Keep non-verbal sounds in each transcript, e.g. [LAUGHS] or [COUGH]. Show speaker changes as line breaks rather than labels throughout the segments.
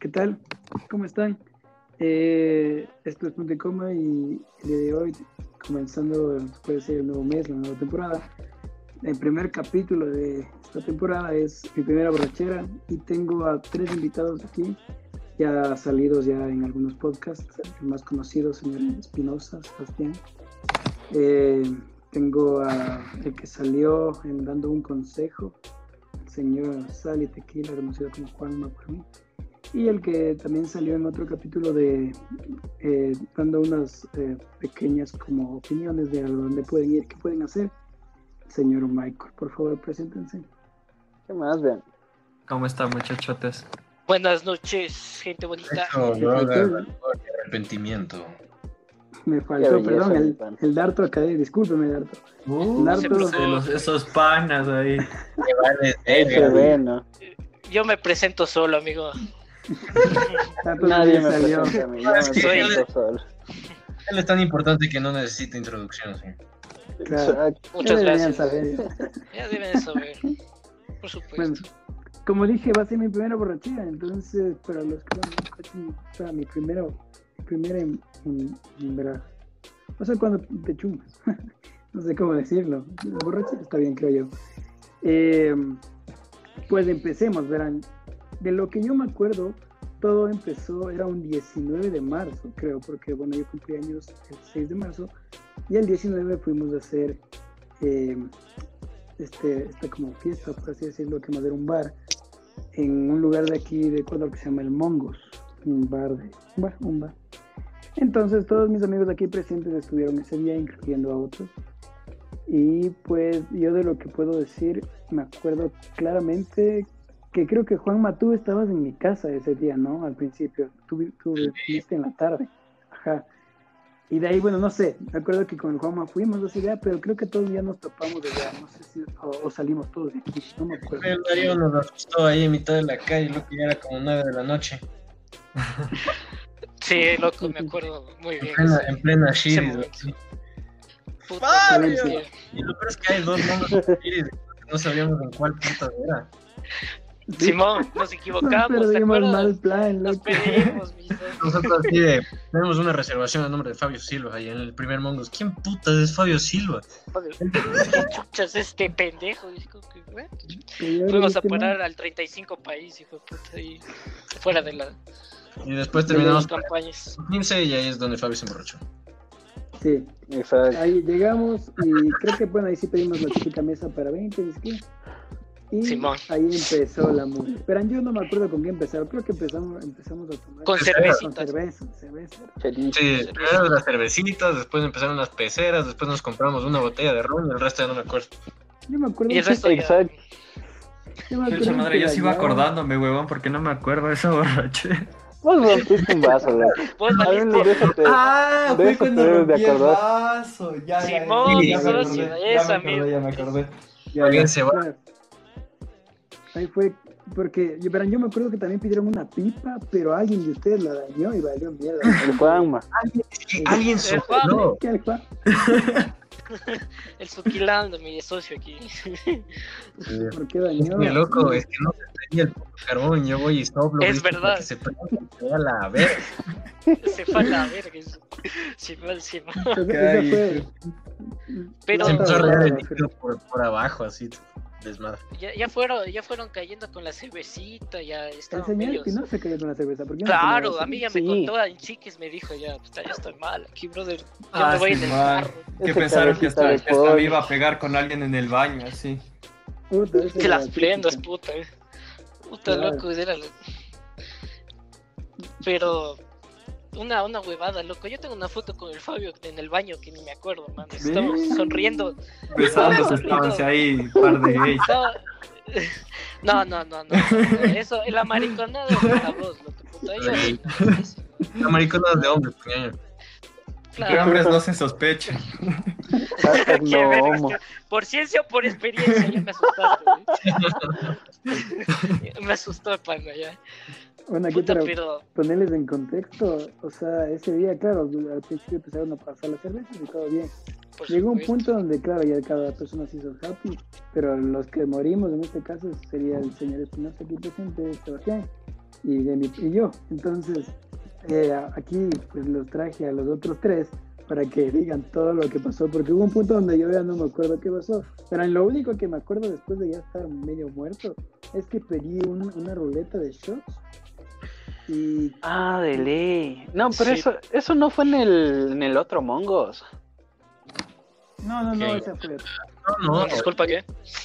¿Qué tal? ¿Cómo están? Eh, esto es Punto y Coma y el día de hoy, comenzando, puede ser el nuevo mes, la nueva temporada, el primer capítulo de esta temporada es mi primera borrachera y tengo a tres invitados aquí, ya salidos ya en algunos podcasts, el más conocido, señor Espinosa, Sebastián. Eh, tengo a el que salió en dando un consejo, el señor Sally Tequila, conocido como Juanma por mí. Y el que también salió en otro capítulo de eh, dando unas eh, pequeñas como opiniones de a dónde pueden ir, qué pueden hacer. Señor Michael, por favor, preséntense.
¿Qué más, ven?
¿Cómo están, muchachotes?
Buenas noches, gente bonita.
Eso, no haga arrepentimiento.
Me faltó,
belleza,
perdón, el, el Darto acá, discúlpeme, Darto.
Uh,
Darto,
los- esos panas ahí.
Que vale, verga.
bueno.
Yo me presento solo, amigo.
Darto
Nadie
también
me
salió.
mí,
Es que-. Él es tan importante que no necesita introducción. sí.
Claro.
Muchas gracias.
saber.
Ya deben de saber. Por supuesto.
Bueno, como dije, va a ser mi primera borrachera, entonces, para los que no para mi primero, primera en, en, en verdad. O sea, cuando te chumas. [LAUGHS] no sé cómo decirlo. Borrachera está bien, creo yo. Eh, pues empecemos, verán. De lo que yo me acuerdo, todo empezó, era un 19 de marzo, creo, porque bueno, yo cumplí años el 6 de marzo y el 19 fuimos a hacer eh, este, esta como fiesta, por así decirlo, que más era un bar, en un lugar de aquí de Ecuador que se llama El Mongos, un bar de, un bar, un bar. Entonces todos mis amigos aquí presentes estuvieron ese día, incluyendo a otros. Y pues yo de lo que puedo decir, me acuerdo claramente que creo que Juanma, tú estabas en mi casa ese día, ¿no? Al principio, tú, vi- tú viniste en la tarde. Ajá. Y de ahí, bueno, no sé, me acuerdo que con el Juanma fuimos a ese día, pero creo que todos ya nos topamos de allá, no sé si, o, o salimos todos de aquí, no me acuerdo.
El Darío nos asustó ahí en mitad de la calle, lo que ya era como 9 de la noche.
Sí, loco, me acuerdo muy
En
bien.
plena, en plena.
Puta,
Mario.
sí.
Y lo peor es que hay dos nombres de Shiri, no sabíamos en cuál puta era.
Simón, nos
Nos
equivocamos, ¿te
perdimos
acuerdas?
mal plan,
Nos.
Nosotros de, tenemos una reservación a nombre de Fabio Silva ahí en el primer Mongos. ¿Quién puta es Fabio Silva?
Joder, ¿Qué chuchas este pendejo? Fuimos a parar al 35 país, hijo de puta, y fuera de, la,
Y después
de
terminamos con
campañas.
15 y ahí es donde Fabio se emborrachó.
Sí,
Exacto.
ahí llegamos y creo que bueno, ahí sí pedimos la típica mesa para 20, ¿es que? Y
Simón.
ahí empezó la música. Pero yo no me acuerdo con qué empezaron, creo que empezamos, empezamos a tomar
Con
con
cervecitas.
cerveza, cerveza.
Feliz.
Sí, primero las cervecitas, después empezaron las peceras, después nos compramos una botella de ron y el resto ya no me acuerdo.
Yo me acuerdo
Y el resto ya-
Exacto.
yo me acuerdo
madre, yo sí iba acordándome, huevón, porque no me acuerdo de esa borrache.
Vos rompiste un vaso, güey.
Vos valiste.
déjate.
Ah, fue cuando rompí el vaso. Ya, ya, ya,
Simón,
ya, me
socio,
acordé, ya me acordé, ya me acordé.
Ya, ya,
se va.
Ahí fue, porque yo, verán, yo me acuerdo que también pidieron una pipa, pero alguien de ustedes la dañó y valió mierda. [LAUGHS]
El Juanma.
Alguien
El
sopló.
¿Qué Juan? [LAUGHS]
El suquilando, mi socio aquí. [LAUGHS]
¿Por qué dañó?
que loco, es que no se prendía el puto carbón, yo voy y soplo.
Es verdad.
Se prenda, se va a la verga.
Se fue a la verga.
Ay,
fue-
Pero-
Se empezó a regar el
Claro,
líquido por, por abajo, así, desmadre.
Ya, ya, fueron, ya fueron cayendo con la cervecita, ya
El
estaban
señor
medios-
Espinosa cayó con la cerveza. ¿por qué no
Claro, a mí ya me contó en chiques, me dijo ya, puta, ya estoy mal aquí, brother. Ya
Ah,
me voy
sí,
en el carro.
Que pensaron que hasta, que hasta me iba a pegar con alguien en el baño, así.
Puta,
Que las
la
prendas, puta. eh. Puta,
Claro.
loco, era Pero una, una huevada, loco. Yo tengo una foto con el Fabio en el baño que ni me acuerdo, man. Estamos
Ve.
sonriendo.
Besándose, estaban ahí, par de gays. [LAUGHS]
No, no, no, no. Eso, la mariconada es la voz, loco. Puta, yo-
La maricona de hombre, puñaño.
Entre
Claro.
hombres no se sospecha. [LAUGHS]
No
que- Por ciencia o por experiencia, ya me asustaste. güey. [LAUGHS] me asustó, pana, ya.
Bueno, aquí
Puta,
para
pero
ponerles en contexto, o sea, ese día, claro, al principio empezaron a pasar las cervezas y todo bien.
por
Llegó un
supuesto.
punto donde, claro, ya cada persona se hizo happy, pero los que morimos en este caso sería el señor Espinosa aquí presente, Sebastián, y, de mi- y yo. Entonces, eh, aquí pues los traje a los otros tres para que digan todo lo que pasó, porque hubo un punto donde yo ya no me acuerdo qué pasó. Pero lo único que me acuerdo después de ya estar medio muerto es que pedí un- una ruleta de shots y
Ah, de ley. No, pero
Sí.
eso, eso no fue en el, en el otro Mongos.
no, no, no, esa fue otra.
No, no,
Disculpa, ¿qué?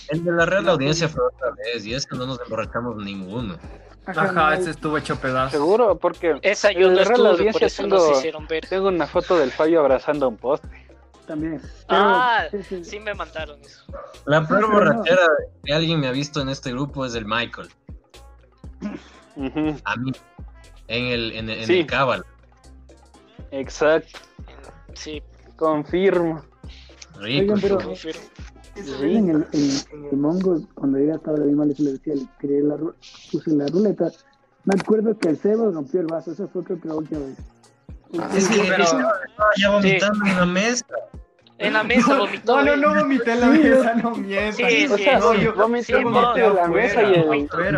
el de la Real Audiencia fue otra vez y es que no nos emborrachamos ninguno.
Ajá,
no,
ese estuvo hecho pedazo.
Seguro, porque
Esa yo no
la Real
estuve, por
Audiencia
eso
tengo-
nos hicieron ver.
tengo una foto del Fabio abrazando a un poste.
también.
Ah,
sí, sí.
Sí me mandaron eso.
La peor
pero no.
borrachera que alguien me ha visto en este grupo es el Michael. A mí. En el, en, el- en
Sí.
el Cabal.
Exacto,
Sí,
confirmo.
Rico.
Oigan, pero-
confirmo.
Vez en el, en, en el Mongo, cuando yo estaba de mal, le decía, le tiré la, puse la ruleta. Me acuerdo que el Seba rompió el vaso, esa fue creo que la última vez.
Es que, pero...
Ah, ya vomitando en la mesa.
En la mesa vomitó.
No, no, no
güey.
vomité en la mesa, no mientas.
Sí,
O
sí,
sea,
no,
sí.
yo
vomité
Sí,
en
vos-
medio de la mesa y el...
Afuera,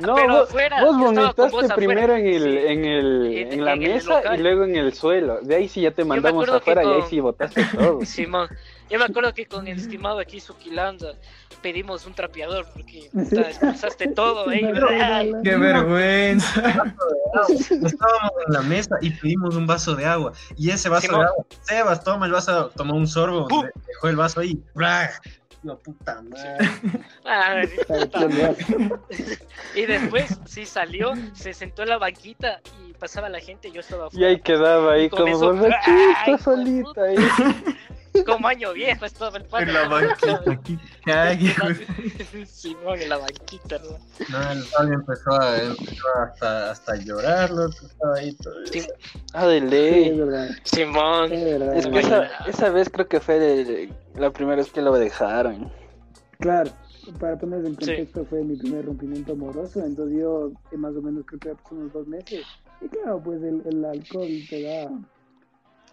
No,
No,
pero
vos, vomitaste
afuera.
primero en el, en el,
En-
en la
en
mesa y luego en el suelo. De ahí sí ya te mandamos afuera y ahí sí botaste todo. [LAUGHS]
Simón, yo me acuerdo que con el estimado aquí Suquilanda pedimos un trapeador porque puta, expulsaste todo ahí.
No,
Ay,
no, no,
Qué
no.
vergüenza.
Estábamos en la mesa y pedimos un vaso de agua. Y ese vaso
Simón.
de agua, Sebas toma el vaso, tomó un sorbo, dejó el vaso ahí. ¡bra! Yo, puta madre.
ay, puta
que veas.
Y después sí salió, se sentó en la banquita y pasaba la gente, yo estaba
Y
afuera.
ahí quedaba ahí
Y
como
¡Ay,
borrachita solita ahí. [LAUGHS]
Como año viejo estaba el padre.
En la banquita, aquí cague, güey.
Simón, en la banquita, ¿no?
No, el Fabio empezó a, empezó hasta, hasta a llorar, estaba ahí todo.
Sí,
Ah, de
Sí, es
ley.
verdad,
Simón.
es verdad.
Es que esa, esa vez creo que fue de- la primera vez que lo dejaron.
Claro, para ponerse en
Sí.
contexto, fue mi primer rompimiento amoroso, entonces yo eh, más o menos creo que ya pasó unos dos meses. Y claro, pues el, el alcohol te da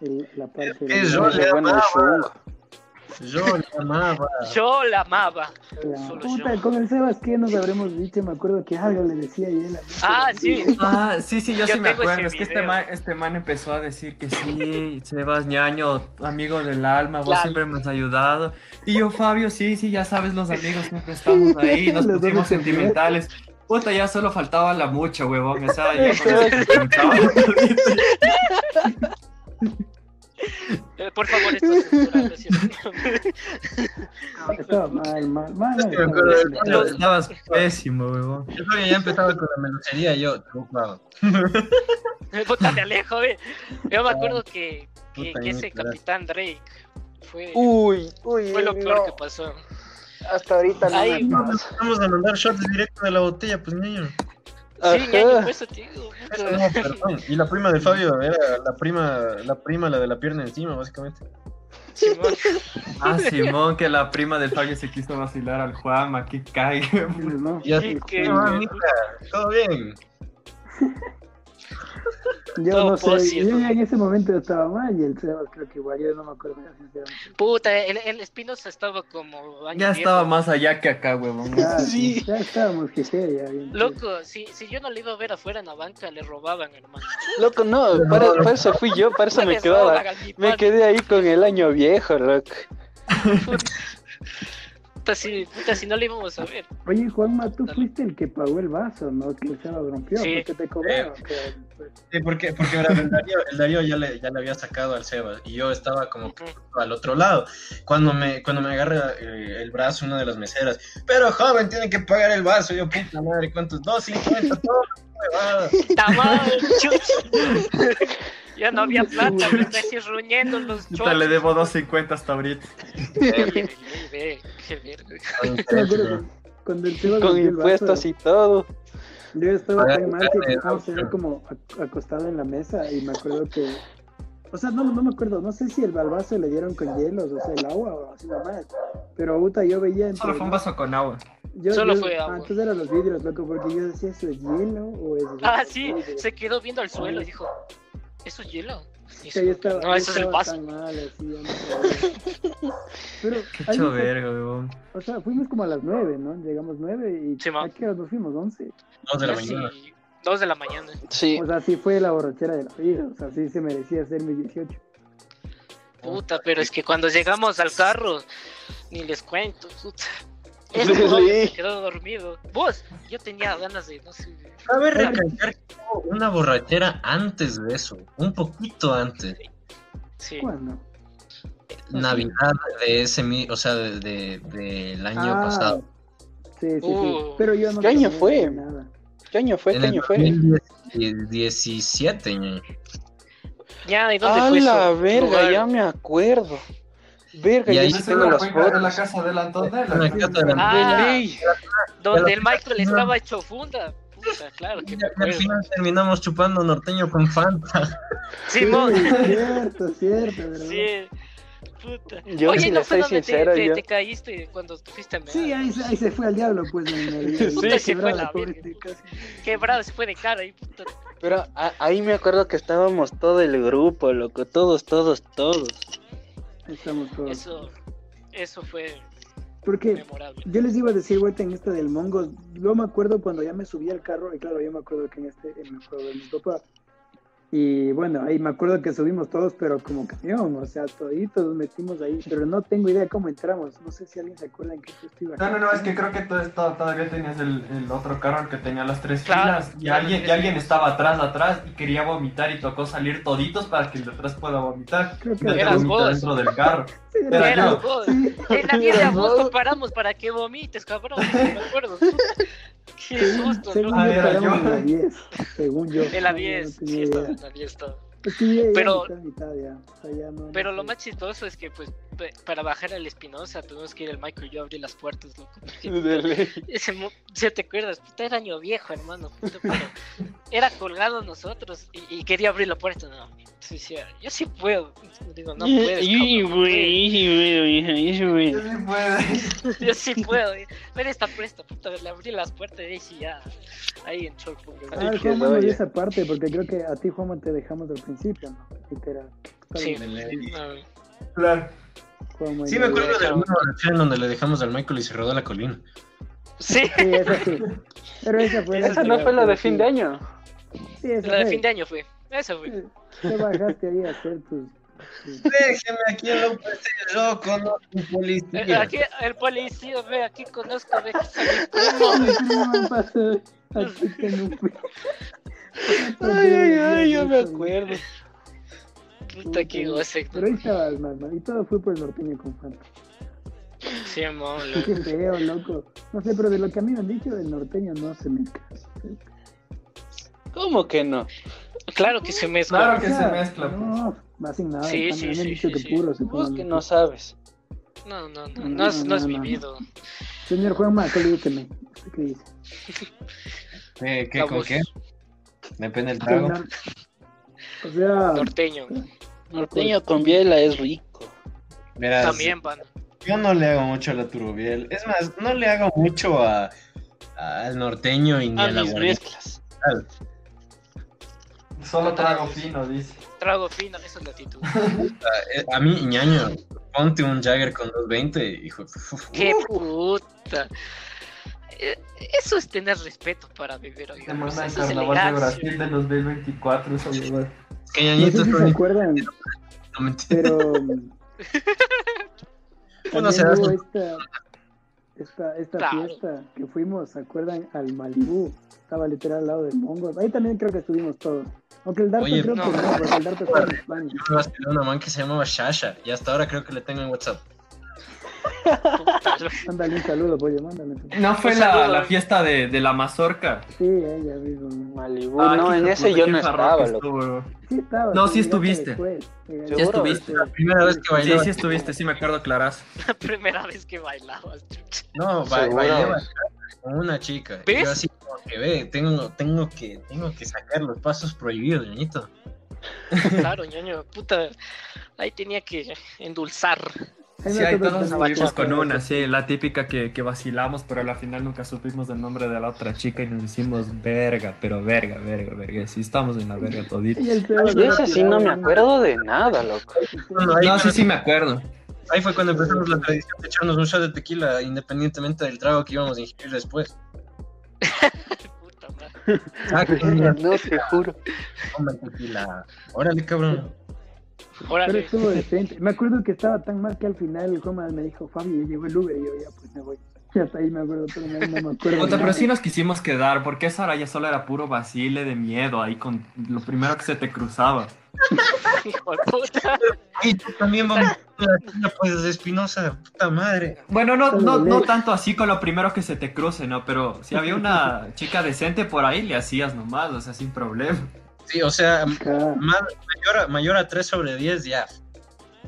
el- la parte
¿Qué es
de-
Yo le
el
amaba. Yo le amaba.
Yo la amaba.
la-
Solo
Puta,
yo.
con el Sebas, ¿qué nos habremos dicho? Me acuerdo que algo le decía y él.
Ah, sí.
Ah, sí, sí, yo,
Yo
sí me acuerdo. Es que este man, este man empezó a decir que sí, Sebas ñaño, amigo del alma, vos
Claro.
siempre me has ayudado. Y yo, Fabio, sí, sí, ya sabes, los amigos siempre estamos ahí, [LAUGHS] nos pusimos
en
sentimentales. Puta, ya solo faltaba la mucha, huevón. O sea, ya [LAUGHS] [LAUGHS]
Eh, Por favor, esto es censurado, ¿cierto? [LAUGHS]
Estaba mal, mal, mal.
Es que me acuerdo
Estabas pésimo, huevón.
El Fabio ya empezaba con la melucería y yo, trucado. [LAUGHS]
Puta, me alejo, eh. Yo me acuerdo que, que,
Puta,
que
ya
ese capitán Drake fue,
Uy, uy,
fue lo peor
no,
que pasó.
hasta ahorita no
Ay,
me pasa.
Vamos a mandar shots directo de la botella, pues niño.
Sí, [LAUGHS]
no, perdón. Y la prima de Fabio era la prima, la prima, la de la pierna encima, básicamente.
Simón. [LAUGHS]
Ah, Simón, que la prima del Fabio se quiso vacilar al Juanma, que cague.
No,
Y así,
Sí, que-
"No, mamita, todo bien. [LAUGHS]
yo no sé, yo ya en ese momento estaba mal y el Sebas creo que igual, yo no me acuerdo sinceramente.
Puta, el, el Espinosa estaba como. año
Ya
viejo.
estaba más allá que acá, huevón.
Ya, [LAUGHS]
Sí.
ya estábamos jeje, ya bien.
Loco, si, si yo no le iba a ver afuera en la banca, le robaban, hermano.
Loco, no, para, para eso fui yo, para eso [LAUGHS] me quedaba. Me quedé ahí con el año viejo, loco. [LAUGHS]
Puta, si, puta, si no le íbamos a ver.
Oye, Juanma, tú
Dale.
fuiste el que pagó el vaso, ¿no? Que el Sebas rompió,
Sí.
porque te cobraron. que- pues,
Sí, porque, porque el Darío, el Darío ya, le, ya le había sacado al Sebas y yo estaba como que
Ujú.
al otro lado. Cuando me, cuando me agarra eh, el brazo una de las meseras, pero joven, tiene que pagar el vaso. Yo, puta madre, ¿cuántos? 2.50, todo. [LAUGHS] huevada.
Ya no había [LAUGHS] plata, me está así ruñendo los
Puta, le
chochos.
debo 2.50 hasta ahorita.
Ve,
Cuando el Sebas
Con impuestos y todo.
yo estaba tan mal que estaba como ac- acostado en la mesa y me acuerdo que. O sea, no, no me acuerdo, no sé si el al vaso le dieron con hielos, o sea, el agua o así nomás. Pero puta, yo veía entre.
Solo fue un vaso con agua.
Yo,
Solo
yo-
fue
ah,
agua.
entonces eran los vidrios, loco, porque yo decía, ¿eso es hielo o es.?
Ah, sí,
vidrio?"
se quedó viendo al suelo y dijo, ¿eso es hielo? Y
Sí,
eso-
estaba,
no, eso es el vaso.
tan mal, así, ya no. Pero, [LAUGHS]
Qué
ahí
hecho
fue-
verga, huevón.
o sea, fuimos como a las nueve, ¿no? Llegamos nueve y
Sí.
¿a qué hora nos fuimos? Once.
Dos de la mañana.
Dos de la mañana.
Sí.
O sea, sí fue la borrachera de la vida. O sea, sí se merecía ser mi 18.
Puta, pero es que cuando llegamos al carro, ni les cuento, puta. Hombre se quedó dormido. Vos, yo tenía ganas de, no sé.
Cabe recalcar que hubo una borrachera antes de eso, un poquito antes.
Sí.
¿Cuándo?
Navidad de ese, mi- o sea, de, de- del año
Ah,
pasado.
Sí, sí, sí.
Uh.
Pero yo no
¿Qué año fue?
Nada.
¿Qué año fue?
En
¿Qué
el
año fue?
2017, ñe.
Ya, ¿y dónde
¡A
fue
la
eso?
verga!
Lugar.
Ya me acuerdo. Verga,
Y ahí
sí
se
tengo
la
las
cuenca de la
fotos.
casa del Antonella.
En la casa de la-
Ah,
De ley.
donde el Michael estaba hecho funda. Puta, claro que
al final terminamos chupando norteño con Fanta. [LAUGHS]
Simón.
Sí, cierto, cierto, ¿verdad?
Sí. Puta.
Yo,
Oye,
si
¿no fue donde te-
sincero,
te,
yo-
te caíste cuando fuiste a?
Sí, ahí, se- ahí se fue al diablo, pues. En el, el-
Puta,
el
se fue
quebrado,
la
pobre,
verga.
casi.
Quebrado, se fue de cara ahí, puta.
Pero a- ahí me acuerdo que estábamos todo el grupo, loco. Todos, todos, todos.
Estamos todos.
Eso, eso fue
Porque
memorable.
yo les iba a decir, vuelta en esta del Mongo. Yo me acuerdo cuando ya me subí al carro, y claro, yo me acuerdo que en este, en el juego de mi papá. Y bueno, ahí me acuerdo que subimos todos, pero como camión, o sea, toditos nos metimos ahí, pero no tengo idea cómo entramos. No sé si alguien se acuerda en qué puesto iba.
No, no, no, es que creo que tú esto- todavía tenías el, el otro carro, que tenía las tres
Claro,
filas, y
claro,
alguien, y alguien estaba atrás, atrás, y quería vomitar, y tocó salir toditos para que el de atrás pueda vomitar.
Creo que
vos.
dentro del carro. [LAUGHS]
Sí,
Era
era
vos.
Sí.
En la 10 de agosto paramos para que vomites, cabrón. Me acuerdo. [LAUGHS] Qué susto,
Según
¿no?
Yo paramos
yo.
en la 10, según yo.
En la
No,
10,
no
sí,
tenía
estaba
idea.
en la 10 estaba.
Es que ya- ya
Pero-
mitad, mitad ya. O sea, ya no-
Pero lo más chistoso es que, pues, para bajar al Espinosa tuvimos que ir el Michael y yo a abrir las puertas, loco. [LAUGHS] ¿sí te acuerdas? Puta, era año viejo, hermano. puta, pero era colgado nosotros y, y quería abrir la puerta. No, sí, sí, yo sí puedo. Digo, no puedes.
Y-
cabrón, no puedes.
y- y- y-
Sí, puede.
Yo sí puedo. [LAUGHS] Pero está presta, puta, le abrí las puertas y sí ya. Ahí entró el público.
Ah, Juanma no dio esa parte, porque creo que a ti, Juanma, te dejamos al principio, ¿no? Literal.
Sí.
Claro.
Sí, me acuerdo de una borrachera en donde le dejamos al Michael y se rodó la colina.
Sí,
Sí, esa sí. Pero esa fue
Esa no fue la de fin de año.
Sí, esa
la de fin de año fue. Esa fue.
Te bajaste ahí a hacer tus...
Déjeme aquí López, loco, no un
Eh,
policía.
Aquí, el policía, ve, aquí conozco, ve, que. [LAUGHS]
Ay, ay, ay, yo me acuerdo.
Puta, qué goce.
Pero ahí estabas, más, man. Y todo fue por el norteño con Fanta.
Sí, mon, [LAUGHS]
Qué feo, loco. No sé, pero de lo que a mí me han dicho, el norteño no se mezcla.
¿Cómo que no?
Claro que se mezcla.
Claro que se mezcla. pues.
No, va sin nada.
Sí, sí,
dicho que
sí.
puro se
Vos que no sabes.
No, no, no,
No,
no, has, no has
no, no.
vivido.
Señor Juanma, colíqueme. ¿Usted qué dice?
¿Qué, [LAUGHS] qué, con qué? Depende del trago.
O sea,
Norteño.
Norteño con biela es rico.
Verás,
También, pan.
yo no le hago mucho a la turbobiel. Es más, no le hago mucho a al norteño y ni a,
A
la
mis
guardia.
mezclas.
Solo trago fino, dice.
Trago fino, esa es la actitud.
Eh, A mí, ñaño, ponte un Jagger con 220, hijo.
Qué puta. Eh, Eso es tener respeto para beber, oiga.
Te mandan
eso
carnaval de. Brasil de 2024, esa
Que
no sé si se acuerdan, [LAUGHS]
no,
pero... [LAUGHS]
Uno se da
hubo esta, esta, esta
Claro.
fiesta que fuimos, ¿se acuerdan? Al Malibú. Estaba literal al lado del Mongo. Ahí también creo que estuvimos todos. Aunque el Darto
Oye,
creo
no.
que no, porque el Darto estaba en España.
Yo me vacilé a una man que se llamaba Shasha y hasta ahora creo que le tengo en WhatsApp. [LAUGHS]
Mándale un saludo, pollo, mándale. un saludo.
No fue la,
saludo.
la fiesta de, de la mazorca.
Sí, ella mismo.
Malibu,
Ah,
no, en ese yo no estaba, loco.
Sí estaba.
No, sí estuviste.
después.
Sí
¿Seguro?
estuviste.
después.
Primera vez que
Sí,
bailaba.
sí estuviste, sí me acuerdo claras. [LAUGHS]
la primera vez que bailabas.
No, ba
Seguro.
bailé bastante con una chica.
¿Ves?
yo así como que ve, tengo, tengo que, tengo que sacar los pasos prohibidos, ñañito.
Claro, ñoño, puta. Ahí tenía que endulzar.
Sí,
me
ahí todos estuvimos con una, sí, la típica que, que vacilamos, pero al final nunca supimos el nombre de la otra chica y nos hicimos verga, pero verga, verga, verga. Sí, estamos en la verga todito.
Y el peor
De ese sí no me acuerdo de nada, loco.
Ahí,
No, sí, sí me acuerdo.
ahí fue cuando empezamos la tradición de echarnos un shot de tequila independientemente del trago que íbamos a ingerir después.
Puta madre.
Sáquenme,
No, te juro.
toma tequila. Órale, cabrón.
Pero estuvo decente. Me acuerdo que estaba tan mal que al final el coma me dijo, Fabio, ya llegó el Uber y yo ya pues me voy. [LAUGHS] Y hasta ahí me acuerdo, pero no, no me acuerdo. De
pero sí nos quisimos quedar, porque esa hora ya solo era puro vacile de miedo ahí con lo primero que se te cruzaba. [LAUGHS]
Hijo de puta.
Y tú también vamos a la tía, pues, de Espinosa, puta madre.
Bueno, no, no, no tanto así con lo primero que se te cruce, ¿no? Pero si había una chica decente por ahí, le hacías nomás, o sea, sin problema.
Sí, o sea, ma- mayor, a- mayor a 3 sobre 10 ya.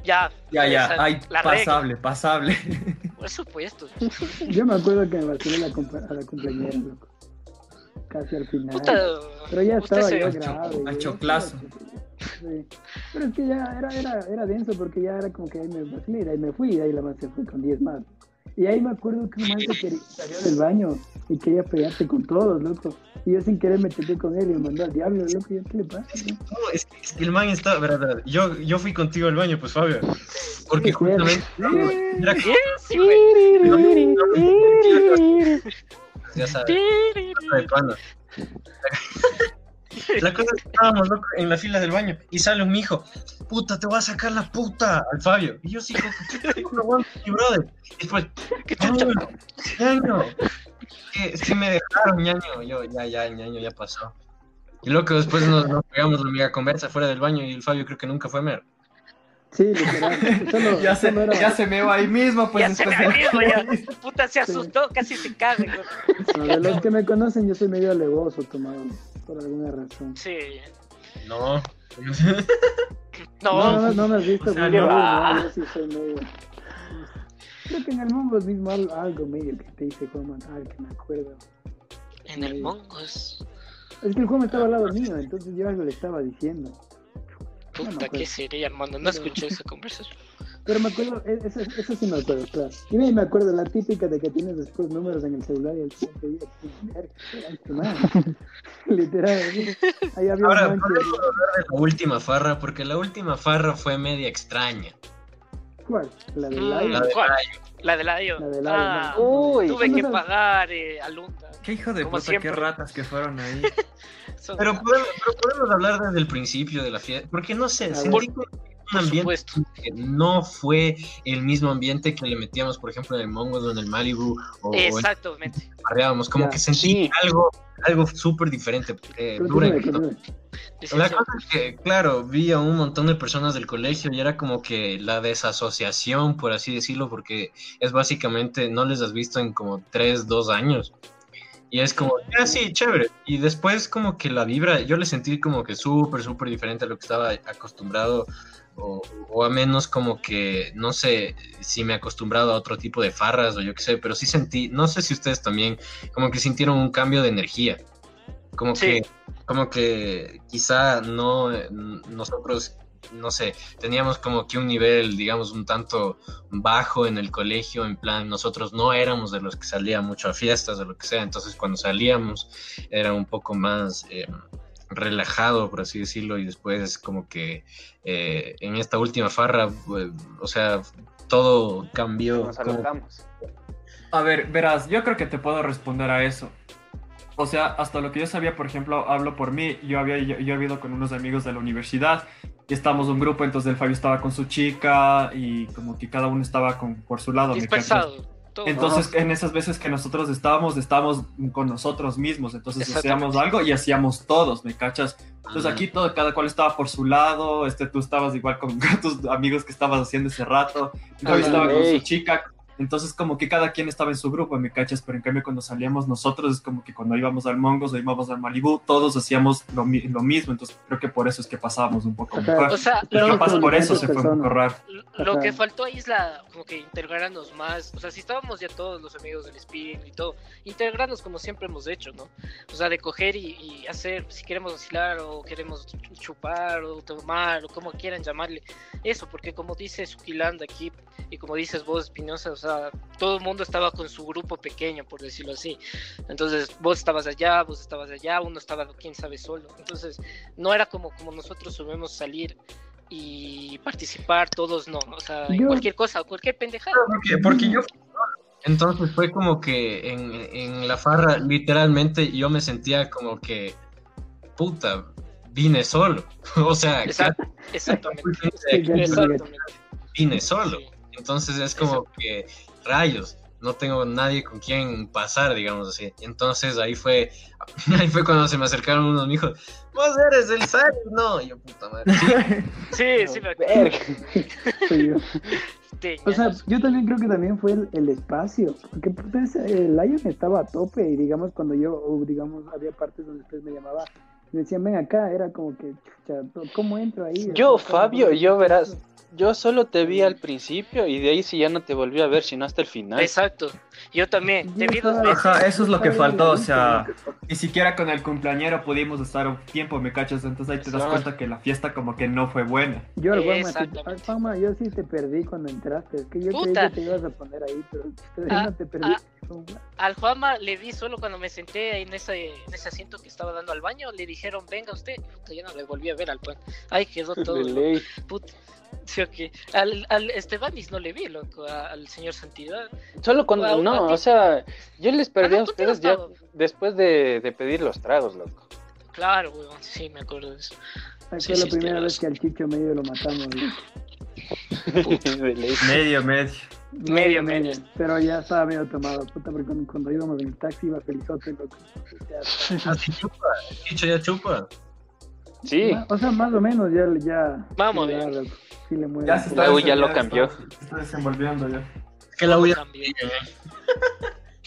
Ya.
Ya, ya,
esa-
ay,
la regla.
pasable, pasable. [LAUGHS]
Por supuesto. [LAUGHS]
Yo me acuerdo que me vacilé la compa- a la compañera, loco. Casi al final.
Puta.
Pero ya estaba
se-
cho-
grave.
al
ya
choclazo.
Sí. Pero es que ya era, era, era denso porque ya era como que ahí me vacilé ahí me fui y ahí la más se fue con 10 más. Y ahí me acuerdo que un man se quería- salió del baño y quería pegarte con todos, loco. Y yo sin querer me choqué con él y me mandó al diablo, loco. ¿y ¿Qué le pasa? no?
No, es, que- es que el man estaba, verdad. Yo, yo fui contigo al baño, pues Fabio. Porque justamente era ya sabes. La cosa es que estábamos loco, en la fila del baño y sale un hijo, puta, te voy a sacar la puta al Fabio. Y yo sí, [LAUGHS] no aguanto, mi brother. Y después,
Qué chucha.
"No, ñaño, que sí me dejaron, ñaño. Yo, ya, ya, ñaño, ya pasó. Y loco, después nos, nos pegamos la mega conversa fuera del baño y el Fabio creo que nunca fue mer.
Sí, literal. Solo, [LAUGHS]
ya, se,
era-
ya se me va ahí mismo, pues
Ya se me ha ido, ya. Puta, se asustó, casi se caga.
de los que me conocen, yo soy medio alevoso, tomado, por alguna razón.
Sí.
No.
No,
No,
no, no me has visto.
O sea, no.
no, yo sí soy medio. Creo que en el es mismo algo, algo medio que te dice como algo que me acuerdo.
en el Mongos.
Es que el juego estaba al lado mío, entonces yo algo le estaba diciendo. No
Puta,
acuerdo.
¿qué sería, hermano? No escuché esa conversación.
Pero me acuerdo, e- eso, eso sí me acuerdo, claro. Y me me acuerdo la típica de que tienes después números en el celular y el siguiente día. [LAUGHS] Literal. Ahí había
Ahora,
un
podemos
que...
hablar de la última farra, porque la última farra fue media extraña.
¿Cuál? La de
Mm,
Live.
La de
¿Cuál?
Mayo.
La de Laio.
La de Laio,
Ah,
no.
Uy.
tuve que
No, no.
pagar eh, alumna.
Qué hijo de
Como
puta,
siempre.
qué ratas que fueron ahí. [LAUGHS]
Pero podemos, pero podemos hablar desde el principio de la fiesta, porque no sé, sentí un ambiente
supuesto.
que no fue el mismo ambiente que le metíamos, por ejemplo, en el Mongos o en el Malibu o, o en
Exactamente.
Barreábamos, como
Ya.
que sentí
Sí.
algo, algo súper diferente. eh,
continúe.
La cosa es que, claro, vi a un montón de personas del colegio y era como que la desasociación, por así decirlo, porque es básicamente, no les has visto en como tres, dos años. Y es como, ya sí, chévere. Y después como que la vibra, yo le sentí como que súper, súper diferente a lo que estaba acostumbrado, o, o a menos como que, no sé si me he acostumbrado a otro tipo de farras o yo qué sé, pero sí sentí, no sé si ustedes también, como que sintieron un cambio de energía. Como
Sí.
que como que quizá no nosotros no sé teníamos como que un nivel digamos un tanto bajo en el colegio en plan nosotros no éramos de los que salían mucho a fiestas o lo que sea entonces cuando salíamos era un poco más eh, relajado por así decirlo y después como que eh, en esta última farra pues, o sea todo cambió
Nos
como-.
A ver, verás, yo creo que te puedo responder a eso. O sea, hasta lo que yo sabía, por ejemplo, hablo por mí, yo había yo, yo he ido con unos amigos de la universidad y estamos un grupo, entonces el Fabio estaba con su chica y como que cada uno estaba con, por su lado.
Dispersado. Todo.
Entonces, en esas veces que nosotros estábamos, estábamos con nosotros mismos, entonces hacíamos algo y hacíamos todos, ¿me cachas? Entonces
Ajá.
aquí todo, cada cual estaba por su lado, este, tú estabas igual con [LAUGHS] tus amigos que estabas haciendo ese rato, Fabio
Ah,
estaba con su chica, entonces como que cada quien estaba en su grupo, ¿me cachas? Pero en cambio cuando salíamos nosotros es como que cuando íbamos al Mongos o íbamos al Malibu, todos hacíamos lo, lo mismo, entonces creo que por eso es que pasábamos un poco mejor.
O sea,
Y
Pero
capaz por eso se fue un poco
personas.
raro.
lo que faltó ahí es la, como que integrarnos más, o sea, si estábamos ya todos los amigos del Spin y todo, integrarnos como siempre hemos hecho, ¿no? O sea, de coger y, y hacer, si queremos vacilar o queremos chupar o tomar o como quieran llamarle, eso, porque como dice Suquilanda aquí y como dices vos, Espinosa, o sea, todo el mundo estaba con su grupo pequeño, por decirlo así. Entonces, vos estabas allá, vos estabas allá, uno estaba, quién sabe, solo. Entonces, no era como, como nosotros solemos salir y participar todos no, o sea, en cualquier cosa, cualquier pendejada.
porque, porque yo Entonces fue como que en, en la farra, literalmente, yo me sentía como que, puta, vine solo. [LAUGHS] o sea,
Exacto, exactamente. Exactamente.
vine solo.
Sí.
Entonces es como que, rayos, no tengo nadie con quien pasar, digamos así. Entonces ahí fue, [LAUGHS] ahí fue cuando se me acercaron unos hijos. Vos eres el Sari, no, Y yo puta madre. Sí, [LAUGHS]
Sí, sí, me acuerdo.
Verga.
Soy yo.
Sí,
O sea, yo también creo que también fue el, el espacio, porque pues, el Lion estaba a tope y digamos cuando yo, o, digamos, había partes donde después me llamaba, me decían, ven acá, era como que, chucha, ¿cómo entro ahí?
Yo,
¿Cómo-
Fabio,
cómo-
yo verás, yo solo te vi al principio y de ahí sí ya no te volví a ver, sino hasta el final.
Exacto. Yo también. Te
Yo
vi dos veces.
Ajá, eso es lo que faltó, o sea, ni siquiera con el cumpleañero pudimos estar un tiempo, ¿me cachas? Entonces ahí te das cuenta que la fiesta como que no fue buena.
Yo, al Juanma, yo sí te perdí cuando entraste, es que yo creí que te ibas a poner ahí, pero [LAUGHS]
Ah,
no te perdí.
ah. Al Juanma le vi solo cuando me senté ahí en ese, en ese asiento que estaba dando al baño. Le dijeron, venga usted. Puta, ya no le volví a ver al pan. Ahí quedó [LAUGHS] todo. Puta. Sí, ok. Al, al Estebanis no le vi, loco. Al señor Santidad.
Solo cuando,
A-
no, o sea, yo les perdí
Ah,
a ustedes ya después de, de pedir los tragos, loco.
Claro, weón. Sí, me acuerdo de eso.
Fue
Sí,
la
sí,
primera vez que al Chicho medio lo matamos.
ley. [LAUGHS]
Medio, medio.
Medio, medio.
Pero ya estaba medio tomado, puta, porque cuando, cuando íbamos en el taxi iba felizote, loco. Ya-
Así chupa, dicho ya chupa.
Sí,
O sea, más o menos ya, ya.
Vamos,
ya, sí le mueve.
Ya se
La U ya lo cambió.
se está desenvolviendo ya.
Que la voy a...
Cambió.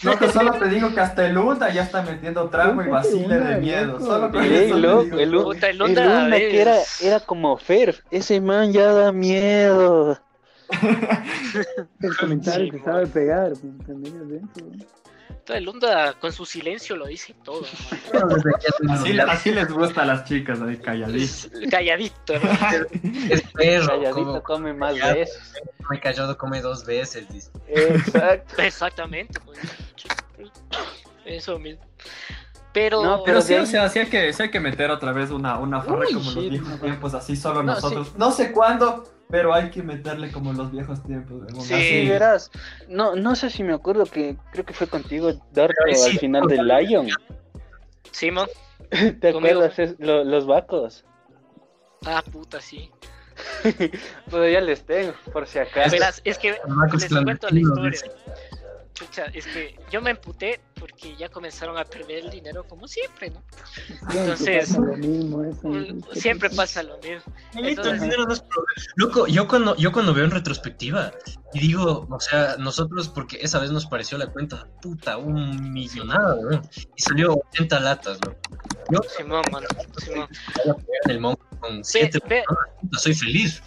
No, que solo te digo que hasta el Unda ya está metiendo trago y vacile de miedo. Solo con
Ey,
eso digo
el
el
el Luna que era, era como Fer, ese man ya da miedo.
El comentario
Sí,
que sabe pegar, también es denso.
Puta, El Onda con su silencio lo dice todo.
Así, así les gusta a las chicas ahí calladitas.
Es calladito. ¿no? [LAUGHS]
Es perro,
Calladito
como
come más veces.
me callado come dos veces, dice.
Exacto.
Exactamente. pues. Eso mismo. Pero,
No,
Pero sí, o sea, sí hay que, sí hay que meter otra vez una, una farra
Uy,
como
sí,
los viejos tiempos, así solo
No,
nosotros. No sé cuándo, pero hay que meterle como los viejos tiempos. weón,
Sí.
así.
Verás. No, no sé si me acuerdo que creo que fue contigo, Darko,
sí.
al final del Lion.
Simón. [LAUGHS]
¿Te
Conmigo.
acuerdas? Es- lo- los vacos.
Ah, puta, sí. [LAUGHS]
Pues ya les tengo, por si acaso.
Verás, es que les cuento la historia. Chucha, es que yo me emputé porque ya comenzaron a perder el dinero como siempre, ¿no? Entonces,
pasa lo mismo, eso.
Siempre pasa lo mismo.
Niñito, el
Entonces-
dinero no es problema. Loco, yo cuando, yo cuando veo en retrospectiva y digo, o sea, nosotros, porque esa vez nos pareció la cuenta, puta, un millonada, ¿no? Y salió 80 latas, ¿no? Yo
Simón, mano. Simón. [LAUGHS]
el con
Ve,
7
ve,
puta, soy feliz.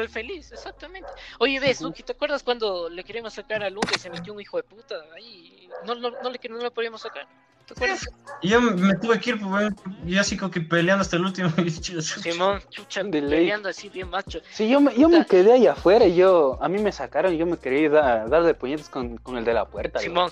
Soy feliz, exactamente. Oye, ves, Luki, ¿te acuerdas cuando le queríamos sacar a Luna y se metió un hijo de puta? Ahí no, no, no, le, no le podíamos sacar. ¿Te acuerdas?
Y yo me tuve que ir, pues, weón, y así como que peleando hasta el último. [LAUGHS]
Simón, chucha,
De ley.
peleando así bien macho.
Sí, yo me, yo me quedé ahí afuera y yo, a mí me sacaron y yo me quería ir a dar de puñetes con, con el de la puerta.
Simón,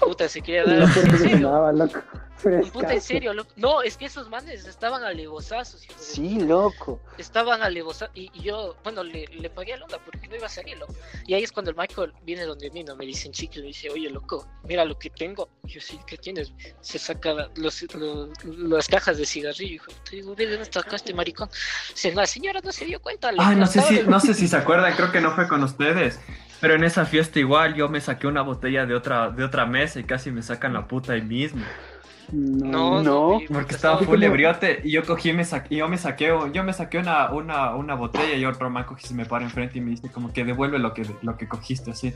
puta, se quería [LAUGHS] dar.
puerta
En serio,
sonaba, loco.
puta, en
Frescazo.
serio, loco. No, es que esos manes estaban alevosazos, hijo de
Sí, loco.
estaban alevosazos. Y, y yo, bueno, le, le pagué a Lunda porque no iba a salir, loco. Y ahí es cuando el Michael viene donde mí, no me dicen chicle, me dice, oye, loco, mira lo que tengo. Y yo, sí, ¿qué tienes? Se saca los, los- las cajas de cigarrillo, hijo. Te digo, ve dónde acá este maricón. Dice, la señora no se dio cuenta.
Ay, no sé si, no sé si se acuerdan, creo que no fue con ustedes. Pero en esa fiesta igual yo me saqué una botella de otra, de otra mesa y casi me sacan la puta ahí mismo.
No,
No,
Porque estaba full
como-
ebriote y yo cogí y me saqué, yo me saqué, yo me saqué una, una, una botella y otro man cogí y se me para enfrente y me dice como que devuelve lo que, lo que cogiste así.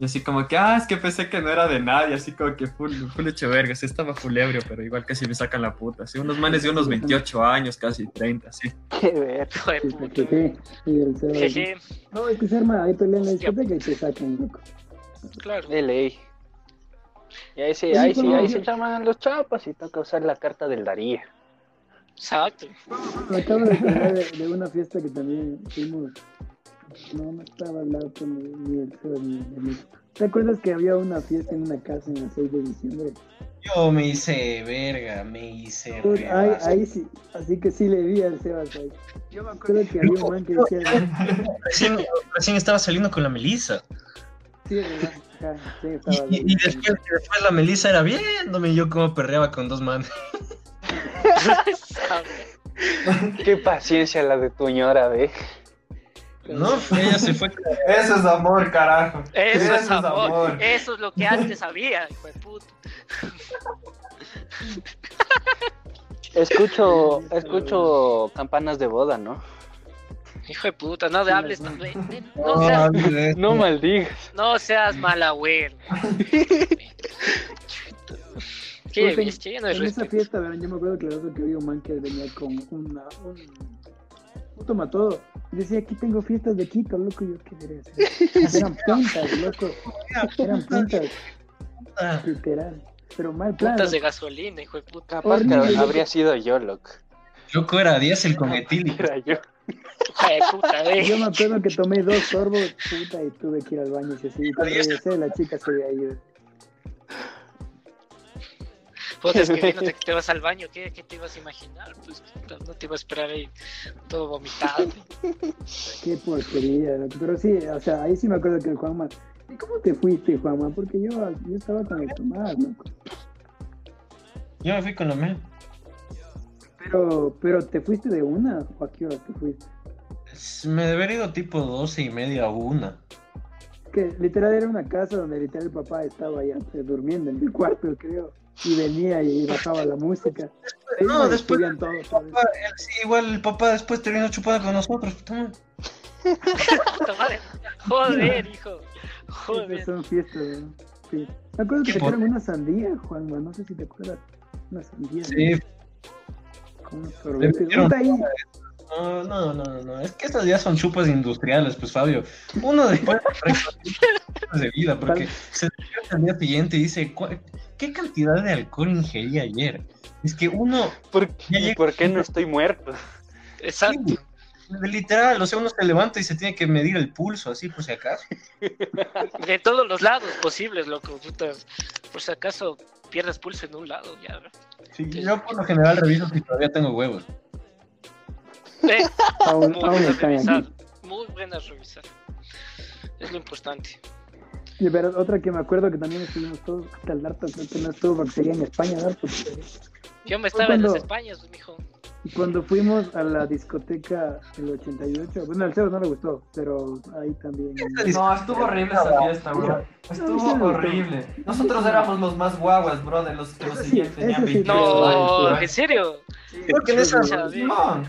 Y así como que, ah, es que pensé que no era de nadie, así como que full, full hecho verga, sí estaba full ebrio, pero igual casi me sacan la puta, así, unos manes de unos 28 años, casi 30, así.
Qué ver.
No, es que se arma, ahí pelean en la
Hostia.
discoteca y te sacan, loco.
claro.
De ley. Y ahí sí, ahí sí, ahí se llaman los chapas y toca usar la carta del Darío.
Exacto.
Me acabo de acordar de, de una fiesta que también fuimos. No, no estaba al lado con ni, ni el cero ni el amigo. ¿Te acuerdas que había una fiesta en una casa en el 6 de diciembre?
Yo me hice verga, me hice
Pues, ahí, ahí sí, así que sí le vi al Sebas ahí. Yo me acuerdo que había un man que decía,
Recién, recién estaba saliendo con la Melissa.
Sí, es verdad. Ajá, sí, estaba
Y, y después, y después la Melissa era viéndome y yo como perreaba con dos manos. [LAUGHS]
Qué paciencia la de tu ñora, ve.
No, ella se fue.
Eso es amor, carajo.
Eso es amor. Eso es lo que antes había, hijo de puta.
Escucho, escucho campanas de boda, ¿no?
Hijo de puta, no hables también. No
No,
seas,
de.
No maldigas.
no seas malagüero. Qué
Pues en-
bestia, ya no es
En esa fiesta, verán, yo me acuerdo claro que había un man que venía con una, un, un tomatodo. Y decía, aquí tengo fiestas de Quito, loco. Y yo, ¿qué quería hacer? Eran [LAUGHS] puntas, loco. Eran puntas,
Ah,
literal. Pero mal plan.
Puntas de gasolina, hijo de puta.
Capaz que habría sido yo, loco.
Loco era diésel con etílico.
Era yo. [LAUGHS]
De puta,
Yo me acuerdo que tomé dos sorbos, puta, y tuve que ir al baño. Y así, cuando regresé, la chica se había ido.
Puta, es [LAUGHS] que te vas al baño, ¿qué, qué te ibas a imaginar? Pues no te iba a esperar ahí todo vomitado.
Qué porquería, loco. Pero sí, o sea, ahí sí me acuerdo que el Juanma. ¿Y cómo te fuiste, Juanma? Porque yo, yo estaba con el Tomás, loco.
Yo me fui con la Mel.
Pero, pero ¿te fuiste de una? ¿O a qué hora te fuiste?
Me debe haber ido tipo doce y media o una.
Que literal era una casa donde literal el papá estaba allá pues, durmiendo en el cuarto, creo. Y venía y bajaba la música. Ahí
No, después sí, igual el papá después terminó chupando con nosotros. madre. [LAUGHS]
Joder, hijo. Joder.
son fiestas, ¿no? Sí. Me acuerdo que te trajeron una sandía, Juanma, no sé si te acuerdas. Una sandía
Sí,
con ahí,
no, no, no, no. Es que estas ya son chupas industriales, pues Fabio. Uno después [LAUGHS] de vida, porque se despierta al día siguiente y dice, "¿Cu- ¿qué cantidad de alcohol ingerí ayer? Es que uno,
¿Por,
Ya
¿Y
llega-
por qué no estoy muerto? [LAUGHS]
Exacto.
literal, o sea, uno se levanta y se tiene que medir el pulso, así por si acaso. [LAUGHS]
De todos los lados posibles, loco. Puta. Por si acaso pierdes pulso en un lado, ya.
Sí, yo por lo general reviso si todavía tengo huevos.
Eh,
aún,
muy
aún
buena
están
revisar. Muy buena revisar. Es lo importante.
Y pero otra que me acuerdo que también estuvimos todos hasta el Darto, creo que no estuvo porque sería en España, Darto.
Yo me estaba en las Españas, mijo.
Y cuando fuimos a la discoteca el 88, bueno, al Cero no le gustó, pero ahí también.
No, estuvo horrible esa fiesta, bro. Estuvo horrible. Nosotros éramos los más guaguas, bro, de los que los
Eso sí,
siguientes tenían
eso sí,
23
No,
años.
¿en serio?
Creo que en esa.
No,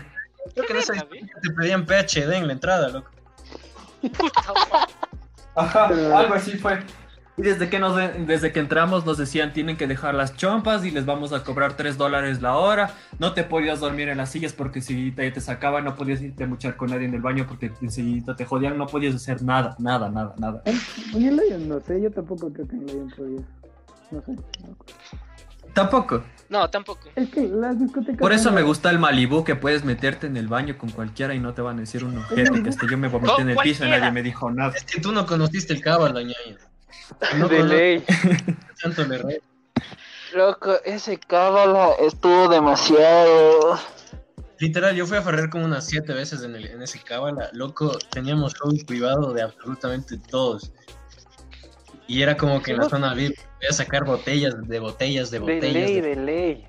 creo que en esa te pedían PHD en la entrada, loco.
Puta.
Ajá, algo así fue. Y desde que, nos, desde que entramos nos decían tienen que dejar las chompas y les vamos a cobrar 3 dólares la hora. No te podías dormir en las sillas porque si te, te sacaban no podías irte a muchar con nadie en el baño porque enseguida te jodían. No podías hacer nada, nada, nada, nada.
En, en el Lion no sé, yo tampoco creo que en Lion podía. No sé. no.
Tampoco.
No, tampoco.
Es que las discotecas.
Por eso me gusta el Malibu que puedes meterte en el baño con cualquiera y no te van a decir un ojete que hasta yo me vomité en el piso y nadie me dijo nada.
Es que tú no conociste el cábala, ñaño. No
de
conoces
ley. [LAUGHS]
tanto le re-
Loco, ese cábala estuvo demasiado.
Literal, yo fui a farrear como unas siete veces en, el, en ese cábala. Loco, teníamos show privado de absolutamente todos. Y era como que en la zona VIP voy a sacar botellas de botellas de
De
botellas.
ley,
de-
de ley.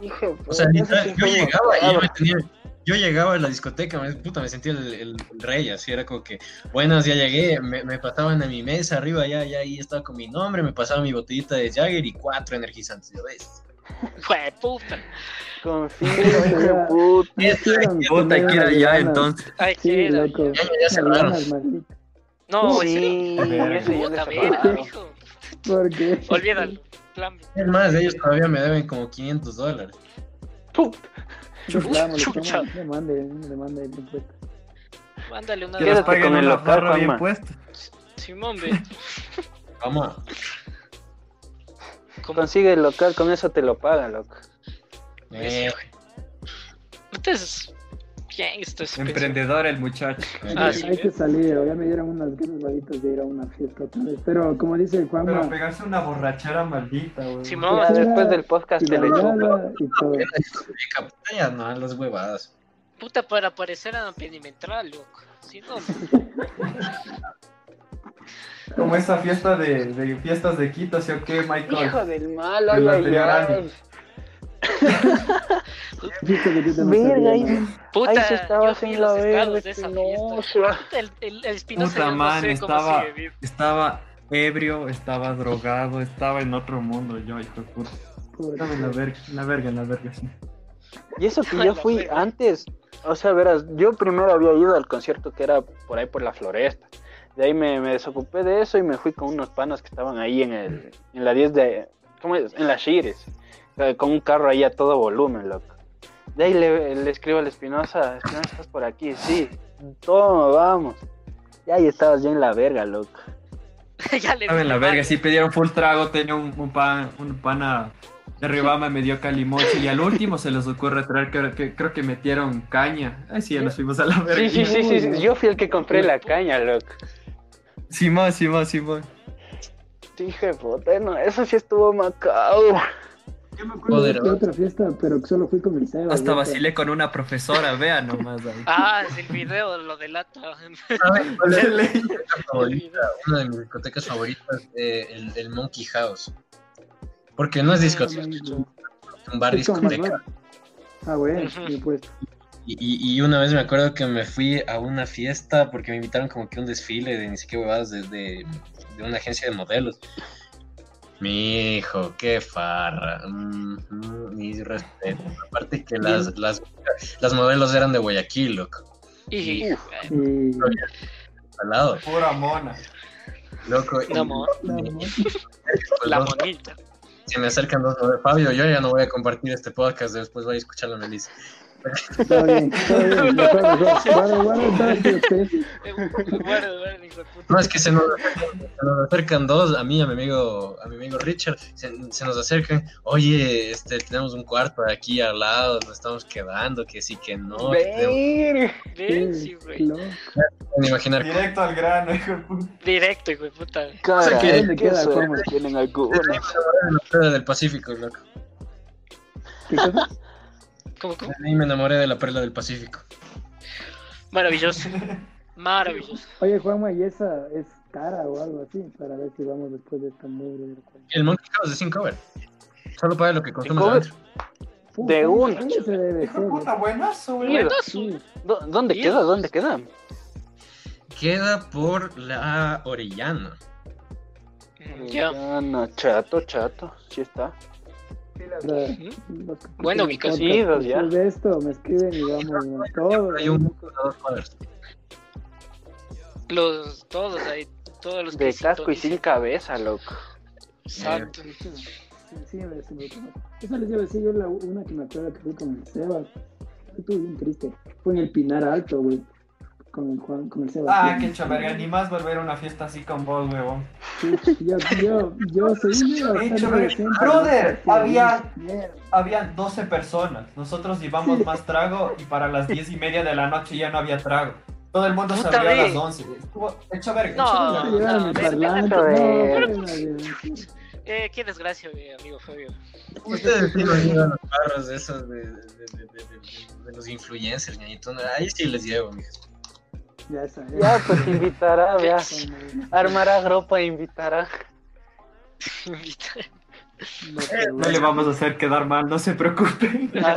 Hijo,
O sea, literal, yo llegaba y yo, me tenía, yo llegaba a la discoteca, me, puta, me sentía el, el- el rey, así era como que, buenas, ya llegué, me, me pasaban a mi mesa arriba, ya, ya ahí estaba con mi nombre, me pasaban mi botellita de Jagger y cuatro energizantes, ¿ya ves?
Fue puta.
Confío, [LAUGHS] puta.
Puta,
unas
allá
ganas.
entonces.
Ay,
Sí,
era.
loco.
Ya, ya, ya cerraron.
No,
Sí, ya
Puta, mijo.
¿Por qué?
Olvídalo.
Es más, ellos todavía me deben como 500 dólares.
Puta.
Le
Chucha.
toman, le mande, le mande el impuesto.
Mándale una de
con el local,
bien puesta.
Simón, ve. [LAUGHS]
Vamos.
¿Cómo?
Consigue el local, con eso te lo pagan, loco.
Eh,
Entonces, ¿quién está ese
Emprendedor el muchacho.
Ah,
Hay-
sí,
hay
¿eh?
que salir, ya me dieron unas ganas malditas de ir a una fiesta otra vez. Pero como dice el
Pero pegarse una borrachera maldita, güey.
Simón,
Ya después del podcast te le
no, las huevadas.
puta, para aparecer a perimetral, loco. Si no, [LAUGHS]
Como esa fiesta de, de fiestas de Quito, ¿sí o qué, Michael?
Hijo del mal,
El
Verga, ahí,
¿no?
Puta,
ahí se estaba sin la
los
verga,
estados de esa
Espinosa.
fiesta. Puta, el, el, el Espinosa
Puta
no
man,
sé
estaba, estaba ebrio, estaba drogado, estaba en otro mundo, yo, hijo de puta.
Pobre.
Estaba en la verga, la verga, la verga, sí.
Y eso que [LAUGHS] yo fui antes, o sea, verás, yo primero había ido al concierto que era por ahí por la floresta. De ahí me, me desocupé de eso y me fui con unos panas que estaban ahí en el en la 10 de ¿cómo es? En la Shires, con un carro ahí a todo volumen, loco. De ahí le, le escribo al Espinosa, Espinosa, ¿estás por aquí? Sí. Toma, vamos. Y ahí estabas ya en la verga, loco. [LAUGHS]
ya le
Estaba en la verga, sí pidieron full trago, tenía un, un pan, un pana de Ribama, me dio calimoche y al último se les ocurre traer, que, que- creo que metieron caña. Ay, sí, ya nos fuimos a la verga.
Sí, sí, sí, sí, sí, Yo fui el que compré la caña, loco.
Simón, Simón, Simón.
Dije, puta, no, eso sí estuvo macabro.
Yo me acuerdo de
Poderoso.
otra fiesta, pero solo fui con el Seba.
Hasta vacilé con una profesora, vea nomás ahí.
Ah, es el video lo delata.
¿Saben [LAUGHS] cuál es [LAUGHS]
De?
Una de mis discotecas favoritas, eh, el, el Monkey House. Porque no es discoteca, es un bar discoteca.
Ah, bueno, pues.
Y, y- y una vez me acuerdo que me fui a una fiesta porque me invitaron como que a un desfile de ni siquiera huevadas de, de, de una agencia de modelos. Mi hijo, qué farra. Mm, mm, mi respeto. Aparte que las, las, las modelos eran de Guayaquil, loco.
Y,
Y
Al lado,
Pura mona.
loco.
La mo-
la
y- [LAUGHS] pues,
la
dos-
monita.
se me acercan dos modelos. Fabio, yo ya no voy a compartir este podcast, después voy a escuchar la Melissa.
Está bien, está bien. Mejor, mejor.
No, es que se nos, se nos acercan dos, a mí, a mi amigo, a mi amigo Richard, se, se nos acercan, oye, este, tenemos un cuarto aquí al lado, nos estamos quedando, que sí, que no, que tenemos-
sí, güey.
imaginar
Directo al grano, hijo de puta.
Directo, hijo de puta.
Cara,
que-
¿dónde
qué
queda
tienen algunos.
del Pacífico, loco.
¿Qué cosa?
¿Cómo,
ahí me enamoré de la perla del Pacífico.
Maravilloso. [LAUGHS] Maravilloso.
Oye, Juanma, ¿y esa es cara o algo así? Para ver si vamos después de esta mugre.
El Monkey House de sin cover. Solo paga lo que consumes
De
de puta,
¿no?
buenazo, güey.
Mierda.
Buenazo.
¿Dó- ¿Dónde queda? ¿Dónde queda?
Queda por la Orellana.
Ya.
No, chato, chato. Sí está.
O sea, los que
Buena
escuchan el
ubicación.
podcast,
Idos, ya.
Después de esto me escriben y vamos a todo.
Hay un.
Los, todos ahí, todos los
De casco y sin cabeza, loco.
Exacto.
Sí, sí, les iba a decir yo la una que me acuerdo que fui con el Seba. Estuve bien triste. Fue en el Pinar Alto, güey. Con el Juan, con el Seba.
Ah, qué chaverga, ni más volver a una fiesta así con vos, huevón.
Sí, yo, yo, yo soy un
Brother, había-. Habían 12 personas. Nosotros llevamos más trago y para las 10 y media de la noche ya no había trago. Todo el mundo
Puta
salió a las
ve.
11. Estuvo hecho verga.
No, no. Eh, qué desgracia, mi amigo Fabio.
Ustedes sí nos llevan los carros de esos de, de, de, de, de- de los influencers, ñañito. Ahí sí les llevo, mija.
Ya está.
Ya, pues invitará, [LAUGHS] vea. Armará ropa e invitará.
no güey.
le vamos a hacer quedar mal, no se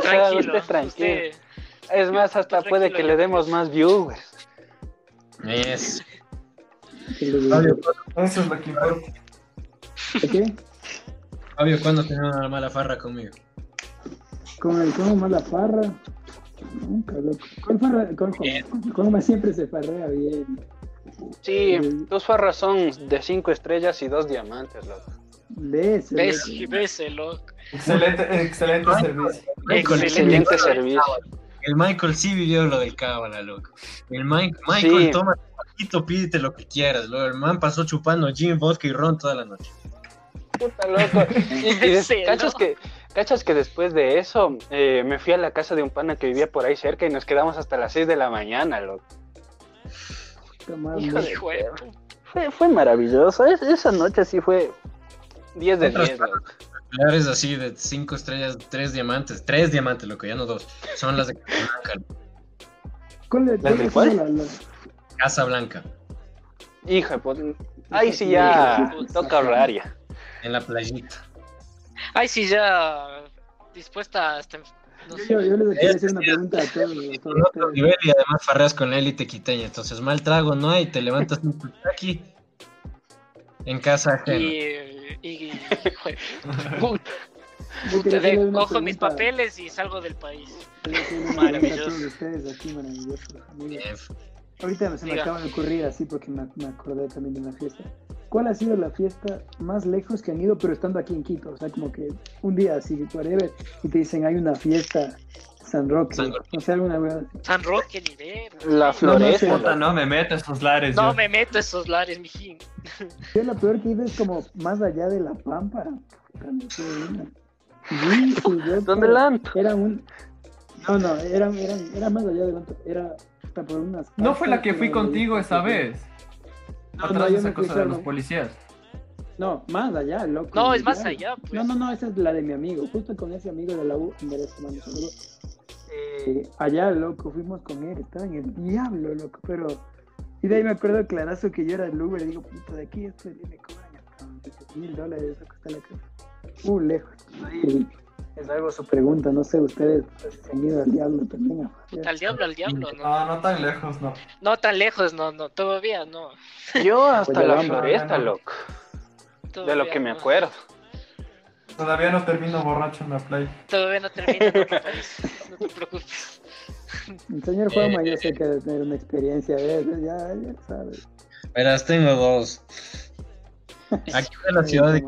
sea, [LAUGHS]
tranquilo,
usted tranquilo.
usted-
Es más, hasta
Tranquilo,
puede que le demos más viewers.
Es.
¿Qué le digo?
Fabio,
Eso es lo que importa.
¿Qué?
Fabio, ¿cuándo tenés una mala farra conmigo?
Con el como más la farra. Nunca, loco. Con, con, con más siempre se farrea bien.
Sí, dos farras son de cinco estrellas y dos diamantes, loco.
Ves,
Ves,
loco.
ves, loco.
Excelente, excelente servicio.
Michael,
Excelente servicio.
El Michael sí vivió lo del cábala, loco. El Mike, Michael
Sí.
toma un poquito, pídete lo que quieras. Luego el man pasó chupando gin, vodka y ron toda la noche.
Puta loco. [LAUGHS] Y, y. ¿cachas, que, cachas que después de eso eh, me fui a la casa de un pana que vivía por ahí cerca y nos quedamos hasta las 6 de la mañana, loco. Hijo de. Fue, fue maravilloso. Es- esa noche sí fue 10 de
Otras
10, loco.
Clares así de cinco estrellas, tres diamantes, tres diamantes, loco, ya no dos. Son las de Casablanca.
¿Cuál,
¿Las
cuál
de
es
cuál?
la- la-
Casa Blanca.
Hija, pues, Ahí sí ya toca ahorrar ya.
En la playita.
Ay, sí, ya dispuesta hasta. No sé.
Yo, yo les quería hacer una pregunta a todos.
otro
ustedes.
nivel y además farreas con la élite quiteña. Entonces, mal trago no hay, te levantas un aquí en casa ajena.
Y. y, [LAUGHS]
Yo quería
te cojo mis papeles y salgo del país. Maravilloso.
ustedes aquí.
Bien.
Ahorita se me
Diga.
acaba de ocurrir así porque me, me acordé también de una fiesta. ¿Cuál ha sido la fiesta más lejos que han ido, pero estando aquí en Quito? O sea, como que un día así, whatever, y te dicen hay una fiesta San Roque.
San Roque.
Alguna.
San Roque, ni idea.
La floresta.
no sé.
Puta, no me meto a esos lares.
No
yo.
me meto a esos lares, mijín.
Yo la peor que he ido es como más allá de la Pampa. Sí, sí, yo-
¿Dónde lanto?
Era un... No, no, era, era, era más allá de Lanto. Era hasta por unas...
No fue la que fui contigo esa vez.
No,
Atrás de esa cosa de los policías.
No, más allá, loco.
No, es más allá, pues.
No, no, no, esa es la de mi amigo. Justo con ese amigo de la U, en un saludo. Eh, allá, loco, fuimos con él. Estaba en el diablo, loco, pero... Y de ahí me acuerdo clarazo que yo era el Uber y digo, puta, de aquí esto me cobran mil dólares, eso cuesta la casa. Uh, lejos. Ahí es algo su pregunta, no sé, ustedes pues, se han ido al diablo también.
Al diablo, al diablo, no.
No, no tan lejos, no.
No tan lejos, no, no, todavía no.
Yo [LAUGHS] hasta
Pues
la
vamos,
floresta,
no.
loco. De lo que me acuerdo.
Todavía no termino borracho en la playa.
Todavía no termina, no te preocupes. No te preocupes.
El señor Juanma, yo sé que debe tener una experiencia de eso, ya, ya sabes.
Verás, tengo dos. Aquí en la ciudad de.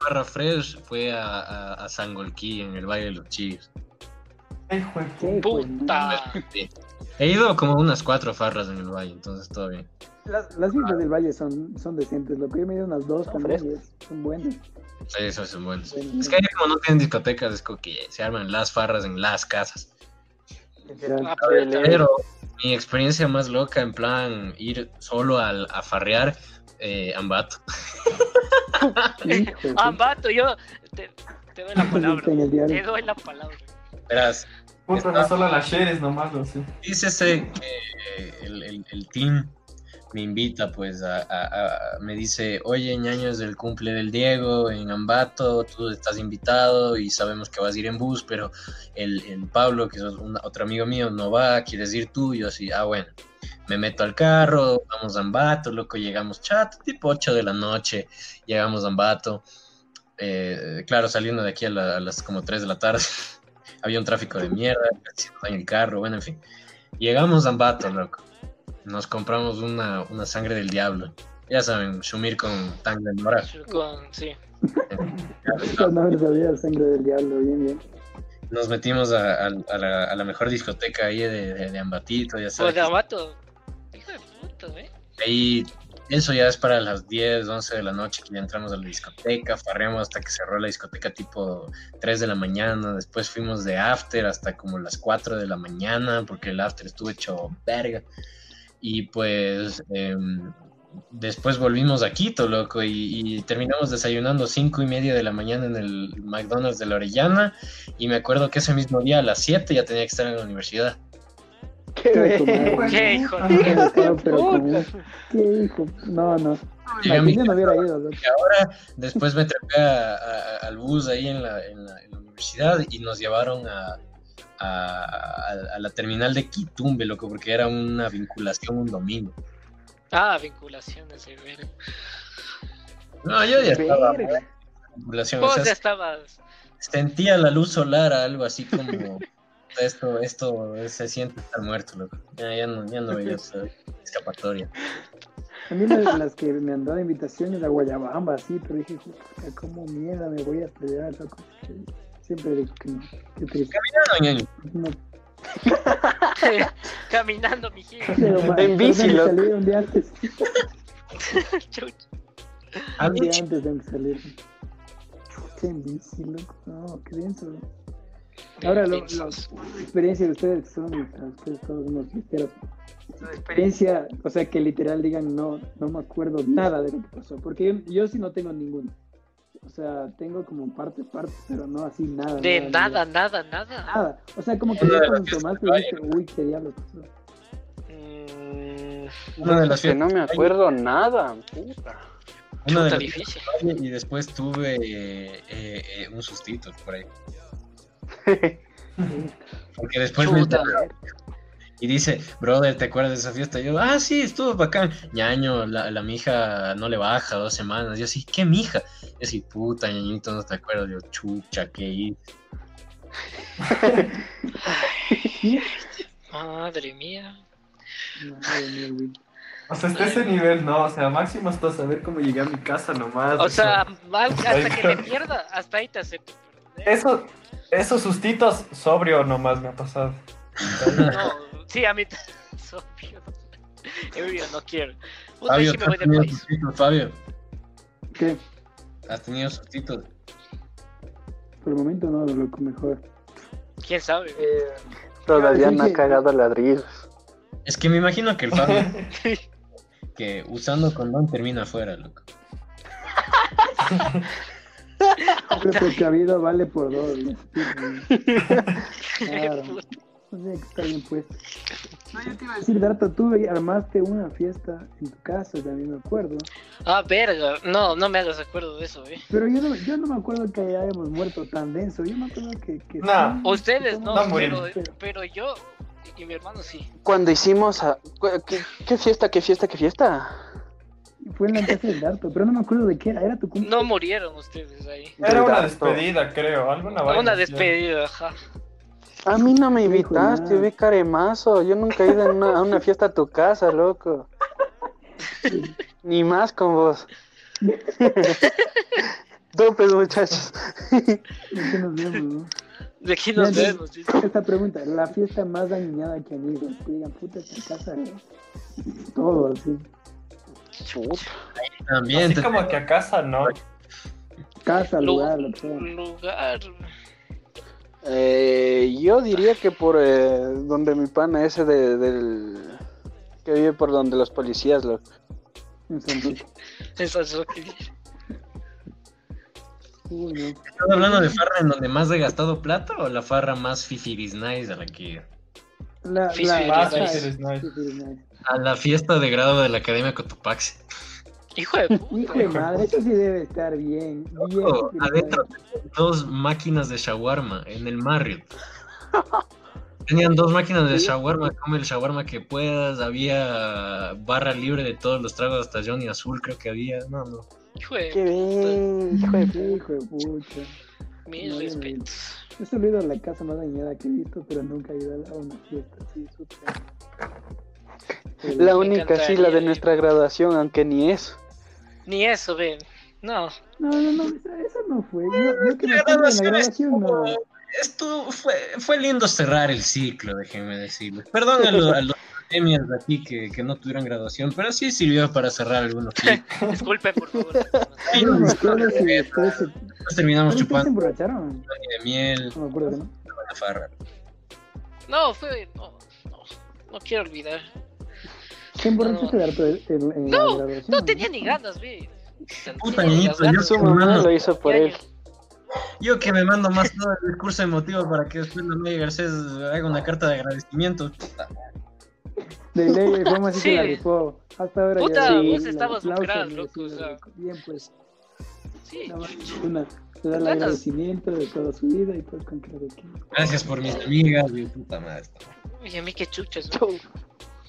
Parra Fresh fue a, a, a Sangolquí, en el Valle de los
¿Qué, pues,
Puta.
He ido como unas cuatro farras en el Valle, entonces todo bien.
Las, las fiestas del Valle son, son decentes, lo que yo me he ido unas dos también, son buenas.
Sí, eso son
buenas.
Es que ahí como no tienen discotecas, es como que se arman las farras en las casas.
Ah.
Pero mi experiencia más loca, en plan ir solo al, a farrear, eh, Ambato. [LAUGHS]
Vato, yo te, te doy la palabra. Te doy la palabra.
Verás,
Puta, no solo las shares nomás, lo sé.
dícese que el, el, el team me invita, pues, a, me dice, oye, ñaño, es el cumple del Diego en Ambato, tú estás invitado y sabemos que vas a ir en bus, pero el, Pablo, que es otro amigo mío, no va, quieres ir tú, yo así, ah, bueno. Me meto al carro, vamos a Ambato, loco, llegamos chat, tipo 8 de la noche, llegamos a Ambato. Eh, claro, saliendo de aquí a, la- a las como 3 de la tarde, [LAUGHS] había un tráfico de mierda, daña el carro, bueno, en fin. Llegamos a Ambato, loco. Nos compramos una, una sangre del diablo. Ya saben, sumir con tang de mora.
Con, sí.
No me sabía sangre del diablo, bien, bien.
Nos metimos a, a- a la, a la mejor discoteca ahí de, de- de Ambatito, ya
Pues
sabes.
de vato. Hijo de puta, eh.
Ahí, eso ya es para las 10, 11 de la noche que ya entramos a la discoteca, farreamos hasta que cerró la discoteca tipo 3 de la mañana, después fuimos de after hasta como las 4 de la mañana, porque el after estuvo hecho verga. Y pues em, después volvimos a Quito, loco, y, y terminamos desayunando 5 y media de la mañana en el McDonald's de la Orellana, y me acuerdo que ese mismo día a las 7 ya tenía que estar en la universidad.
Qué
Qué
bien.
Qué hijo de
Qué hijo. No, no.
Llegué a mi
yo no hubiera ido, loco.
Y ahora, después me trepé a- a- al bus ahí en la, en la- en la universidad y nos llevaron a, a- a- a la terminal de Quitumbe, loco, porque era una vinculación un domingo.
Ah, vinculaciones, de ver.
No, yo ya estaba.
Verga.
Vinculación, o
Vos
sea,
ya estabas.
sentía la luz solar, algo así como. [LAUGHS] Esto, esto se siente estar muerto, loco. Ya, ya no, ya no veía [LAUGHS] esa escapatoria.
A mí las, las que me han dado invitaciones a Guayabamba, sí, pero dije, ¿cómo mierda me voy hasta allá, loco? Siempre digo que no. Qué triste.
No, ñaño,
No,
Caminando, [LAUGHS]
ma,
En bici, loco.
salir un día antes. [LAUGHS] Un día antes que salir. Chucha, en bici, loco. No, qué denso. Ahora, lo, lo- la experiencia de ustedes son, ustedes todos unos ligeros. Su experiencia, o sea, que literal digan, no, no me acuerdo nada de lo que pasó. Porque yo, yo sí no tengo ninguno. O sea, tengo como parte, parte, pero no así nada.
De nada, nada, nada.
Nada. O sea, como que ya cuando tomaste dije, uy, qué diablos pasó.
Mm,
una de las
Que no me acuerdo nada, puta.
Una de
difícil.
y después tuve eh, eh, un sustito por ahí. [LAUGHS] Porque después me y dice, brother, ¿te acuerdas de esa fiesta? Y yo, ah, sí, estuvo bacán. Ñaño, la, la mija no le baja dos semanas. Yo, sí, ¿qué mija? Yo, sí, puta, ñañito, no te acuerdas. Yo, chucha, ¿qué hice? [LAUGHS]
Madre mía.
Madre mía, güey.
O sea, hasta ese nivel no, o sea, máximo hasta saber cómo llegué a mi casa nomás.
O sea, mal, hasta que le pierda, hasta ahí te acepto.
eso, esos sustitos sobrio nomás me ha pasado.
No, sí, a mí es obvio. [LAUGHS] No quiero. Puta,
Fabio,
sí
¿tú
me voy
has
del
tenido
país.
sustitos, Fabio?
¿Qué?
¿Has tenido sustitos?
Por el momento no, loco, mejor.
¿Quién sabe?
Todavía no ha cagado ladrillos.
Es que me imagino que el Fabio, [LAUGHS] que usando condón termina afuera, loco.
Pero precavido vale por dos. ¿no? [LAUGHS] Claro. Tiene que bien puesto. No, yo te iba a decir, Darto, tú armaste una fiesta en tu casa, también me acuerdo.
Ah, verga. No, no me hagas acuerdo de eso, eh.
Pero yo no, yo no me acuerdo que hayamos muerto tan denso. Yo me acuerdo que. que
No.
sí,
Ustedes no,
No
pero, pero yo y mi hermano sí.
Cuando hicimos... a- ¿Qué, qué fiesta, qué fiesta, qué fiesta?
Fue en la casa del Darto, pero no me acuerdo de qué era. Era tu cumpleaños.
No murieron ustedes ahí.
Era una despedida, creo, alguna
Una despedida, ajá.
A mí no me invitaste, vi caremazo. Yo nunca he ido en una- a una fiesta a tu casa, loco. Ni más con vos. [LAUGHS] Topes, muchachos.
¿De qué nos vemos, no?
De aquí nos vemos.
Esta pregunta, la fiesta más dañada que han ido. Que digan, puta, esta casa. ¿no? Todo así.
Chuta.
También,
Así como que a casa no.
Casa,
Lu-
lugar, lo que sea.
lugar.
Eh, yo diría que por eh, donde mi pana ese de, del... Que vive por donde los policías.
Eso es lo que.
¿Estás hablando de farra en donde más he gastado plata o la farra más fifiris nice a la que
La, la,
a la fiesta de grado de la Academia Cotopaxi?
Hijo de puta.
Hijo de madre, eso sí debe estar bien. bien
adentro
Nice.
dos máquinas de shawarma en el Marriott. Tenían dos máquinas de shawarma, come el shawarma que puedas, había barra libre de todos los tragos hasta Johnny Azul creo que había, no, no.
Hijo de
Qué bien, hijo de puta.
Hijo de puta.
Mis
No,
respetos.
He ido a la casa más dañada que he visto, pero nunca he ido a una fiesta así, súper.
La única, sí, la de nuestra graduación, aunque ni eso.
Ni eso, ven. No.
No, no, no, esa, esa no fue. Yo, yo que acuerdo en la grabación, no.
Esto fue, fue lindo cerrar el ciclo, déjenme decirles. Perdón a, los- a los academias de aquí que, que no tuvieron graduación, pero sí sirvió para cerrar algunos [LAUGHS] ciclos.
Disculpe, por favor.
Yo no después se,
terminamos
¿Ustedes se
chupando
emborracharon.
de miel,
No me acuerdo, ¿no?
la.
No, fue. No, no. No quiero olvidar.
¿Se emborrachaste de harto en, en, la
No? No tenía ni ganas, ve.
Puta, niñito,
las ganas.
Su mamá lo hizo por él.
Yo que me mando más todo el discurso emotivo para que después la Maya Garcés haga una carta de agradecimiento.
De ley, fue así
Sí.
que la rifó. Hasta ahora
Puta,
ya.
vos
el
estabas
merecido,
loco, o sea.
Bien, pues.
Sí.
Una, te da el agradecimiento de toda su vida y pues con claro que.
Gracias por mis amigas, y puta madre.
Uy, a mí qué chuchas, ¿no?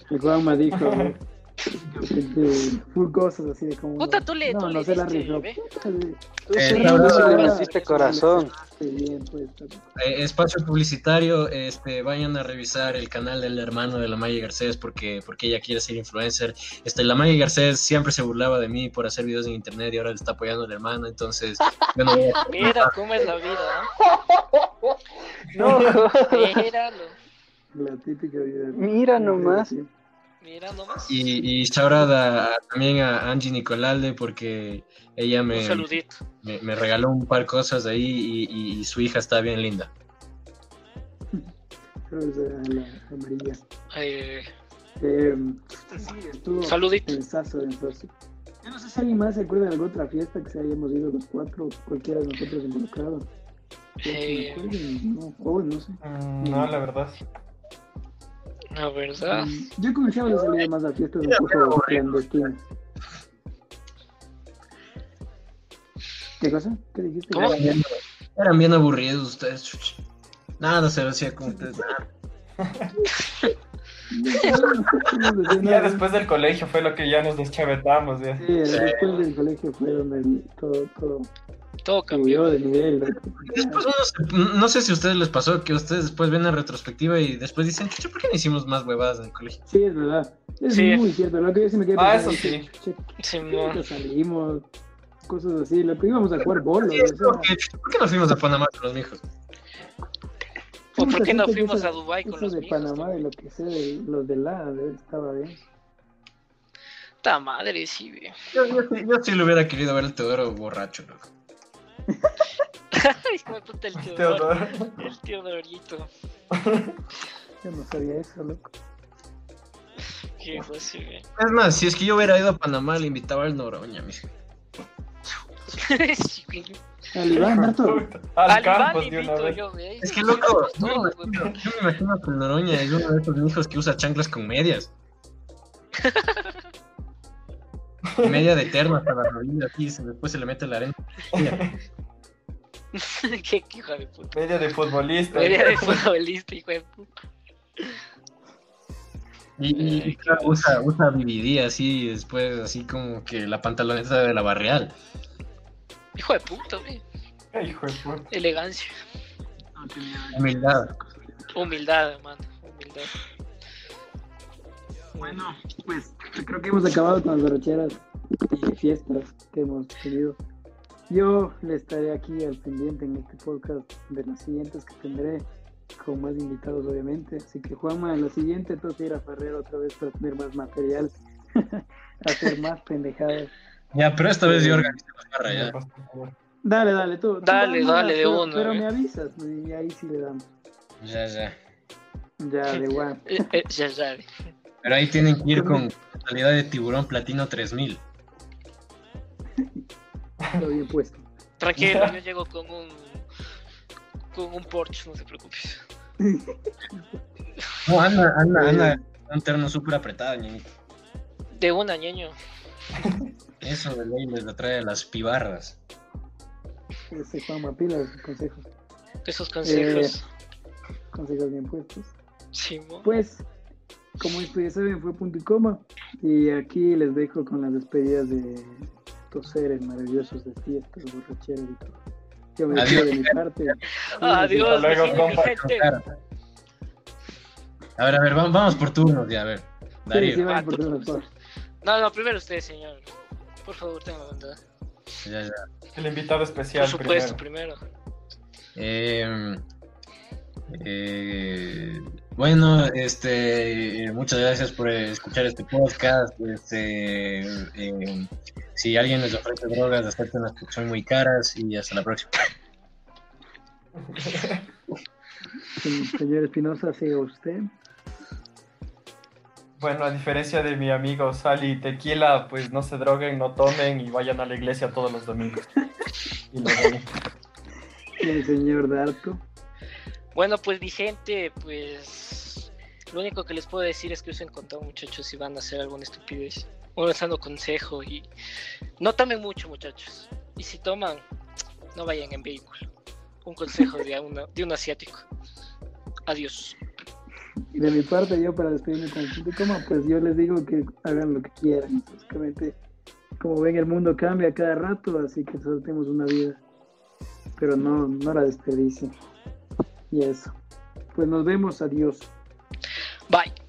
El Juanma dijo. [LAUGHS] de full cosas así de como.
Puta, tú le-
No,
tú
no
le
se la rifó.
Tú
Eh,
corazón.
Pues.
Eh, espacio publicitario, este, vayan a revisar el canal del hermano de la Maya Garcés porque, porque ella quiere ser influencer. Este, la Maya Garcés siempre se burlaba de mí por hacer videos en internet y ahora le está apoyando al hermano, entonces [LAUGHS]
Mira cómo es la vida,
No, [LAUGHS]
¿no? Míralo.
La típica vida.
Mira nomás.
Sí.
Mira nomás.
Y, y shout out a- también a Angie Nicolalde porque ella
Un
me,
saludito.
me, me regaló un par cosas de ahí y, y- y su hija está bien linda.
La, la amarilla.
Eh,
Eh, sí, estuvo
saludito.
pensazo. Yo no sé si alguien más se acuerda de alguna otra fiesta que se hayamos ido los cuatro, cualquiera de nosotros involucrados.
Eh,
no, no sé.
Mm, No, la verdad.
La verdad.
Yo le he salido más a fiestas un poco clandestinas. ¿Qué cosa? ¿Qué dijiste?
¿Cómo?
Eran bien, eran bien aburridos ustedes. chuch. Nada se hacía con ustedes. [LAUGHS] nada.
Ya después del colegio fue lo que ya nos deschavetamos. Ya.
Sí, después del colegio fue donde todo, todo
Todo cambió.
de nivel. ¿no?
Después no sé, no sé si a ustedes les pasó que ustedes después ven en retrospectiva y después dicen, "Chucha, ¿por qué no hicimos más huevadas en el colegio?
Sí, es verdad. Es
Sí.
muy cierto. Lo que yo sí me quedé
Ah,
pensando,
eso sí.
che,
Sí, no.
salimos, cosas así. Lo que íbamos a jugar bolos.
Sí, ¿Por qué no fuimos a Panamá con los mijos?
¿O por qué no fuimos a Dubái con los
de? Panamá y lo que sé de los de la estaba bien.
Madre, sí.
Yo, yo sí- yo sí lo hubiera querido ver al Teodoro borracho, loco. [LAUGHS]
Hijo de puta, el Teodoro. El Teodorito.
Yo no sabía eso, loco.
Qué.
Es más, si es que yo hubiera ido a Panamá, le invitaba al Noroña, mijo. [LAUGHS]
Al Iván, Marto.
Al
Al Iván invito yo, güey.
Es que, loco, me, imagino, yo me imagino que el Noroña es uno de esos mijos que usa chanclas con medias. [LAUGHS] [LAUGHS] Media de terno hasta la rodilla, aquí, se- después se le mete la arena. [LAUGHS]
Qué qué hijo de puta.
Media de futbolista.
Media de futbolista, hijo de puta.
Y, y- y claro, usa, usa BBD así, después así como que la pantaloneta de la barrial.
Hijo de puta, güey.
Hijo de puta.
Elegancia.
Humildad.
Humildad, hermano. Humildad.
Bueno, pues creo que hemos acabado con las borracheras y fiestas que hemos tenido. Yo le estaré aquí al pendiente en este podcast de las siguientes que tendré con más invitados obviamente. Así que Juanma, en la siguiente toca ir a Ferrer otra vez para tener más material, [LAUGHS] hacer más pendejadas.
Ya, pero esta vez yo organizé la barra ya.
Dale, dale, tú.
Dale, dale, de
pero-
una,
Pero me avisas y ahí sí le damos.
Ya, ya.
Ya, de [LAUGHS] guay.
Eh, eh, ya sabe.
Pero ahí tienen que ir con calidad de tiburón platino 3000.
Todo bien puesto.
Tranquilo, [LAUGHS] yo llego con un. con un Porsche, no se preocupes.
No, anda, anda, anda. Un terno súper apretado, ñañito.
De una, ñeño. [LAUGHS]
Eso de ley les atrae a las pibarras.
Ese Pilas, consejos,
Esos consejos.
consejos bien puestos.
Sí.
Pues, como esto ya saben, fue punto y coma. Y aquí les dejo con las despedidas de estos seres maravillosos de fiestas, borracheras y todo. Yo me despido de mi parte.
Adiós,
luego, compa.
gente.
Claro. A ver, a ver, vamos, vamos por turnos ya, a ver. Darío,
sí,
Ah,
por partes.
No, no, primero usted, señor. Por favor, tenga la bondad.
ya, ya.
El invitado
Por
especial
supuesto,
primero.
primero.
Eh, eh, bueno, este, muchas gracias por escuchar este podcast. Este, eh, si alguien les ofrece drogas, acéptenlas porque son muy caras y hasta la próxima. [LAUGHS]
Señor Espinosa, siga usted.
Bueno, a diferencia de mi amigo Sally y Tequila, pues no se droguen, no tomen y vayan a la iglesia todos los domingos. Y los domingos.
Y el señor Darto.
Bueno, pues mi gente, pues lo único que les puedo decir es que usen contado muchachos si van a hacer alguna estupidez. O les dando consejo y no tomen mucho muchachos. Y si toman, no vayan en vehículo. Un consejo de, una, de un asiático. Adiós.
De mi parte, yo para despedirme con el pues yo les digo que hagan lo que quieran. Básicamente, como ven, el mundo cambia cada rato, así que solo tenemos una vida. Pero no, no la desperdicien. Y eso. Pues nos vemos, adiós.
Bye.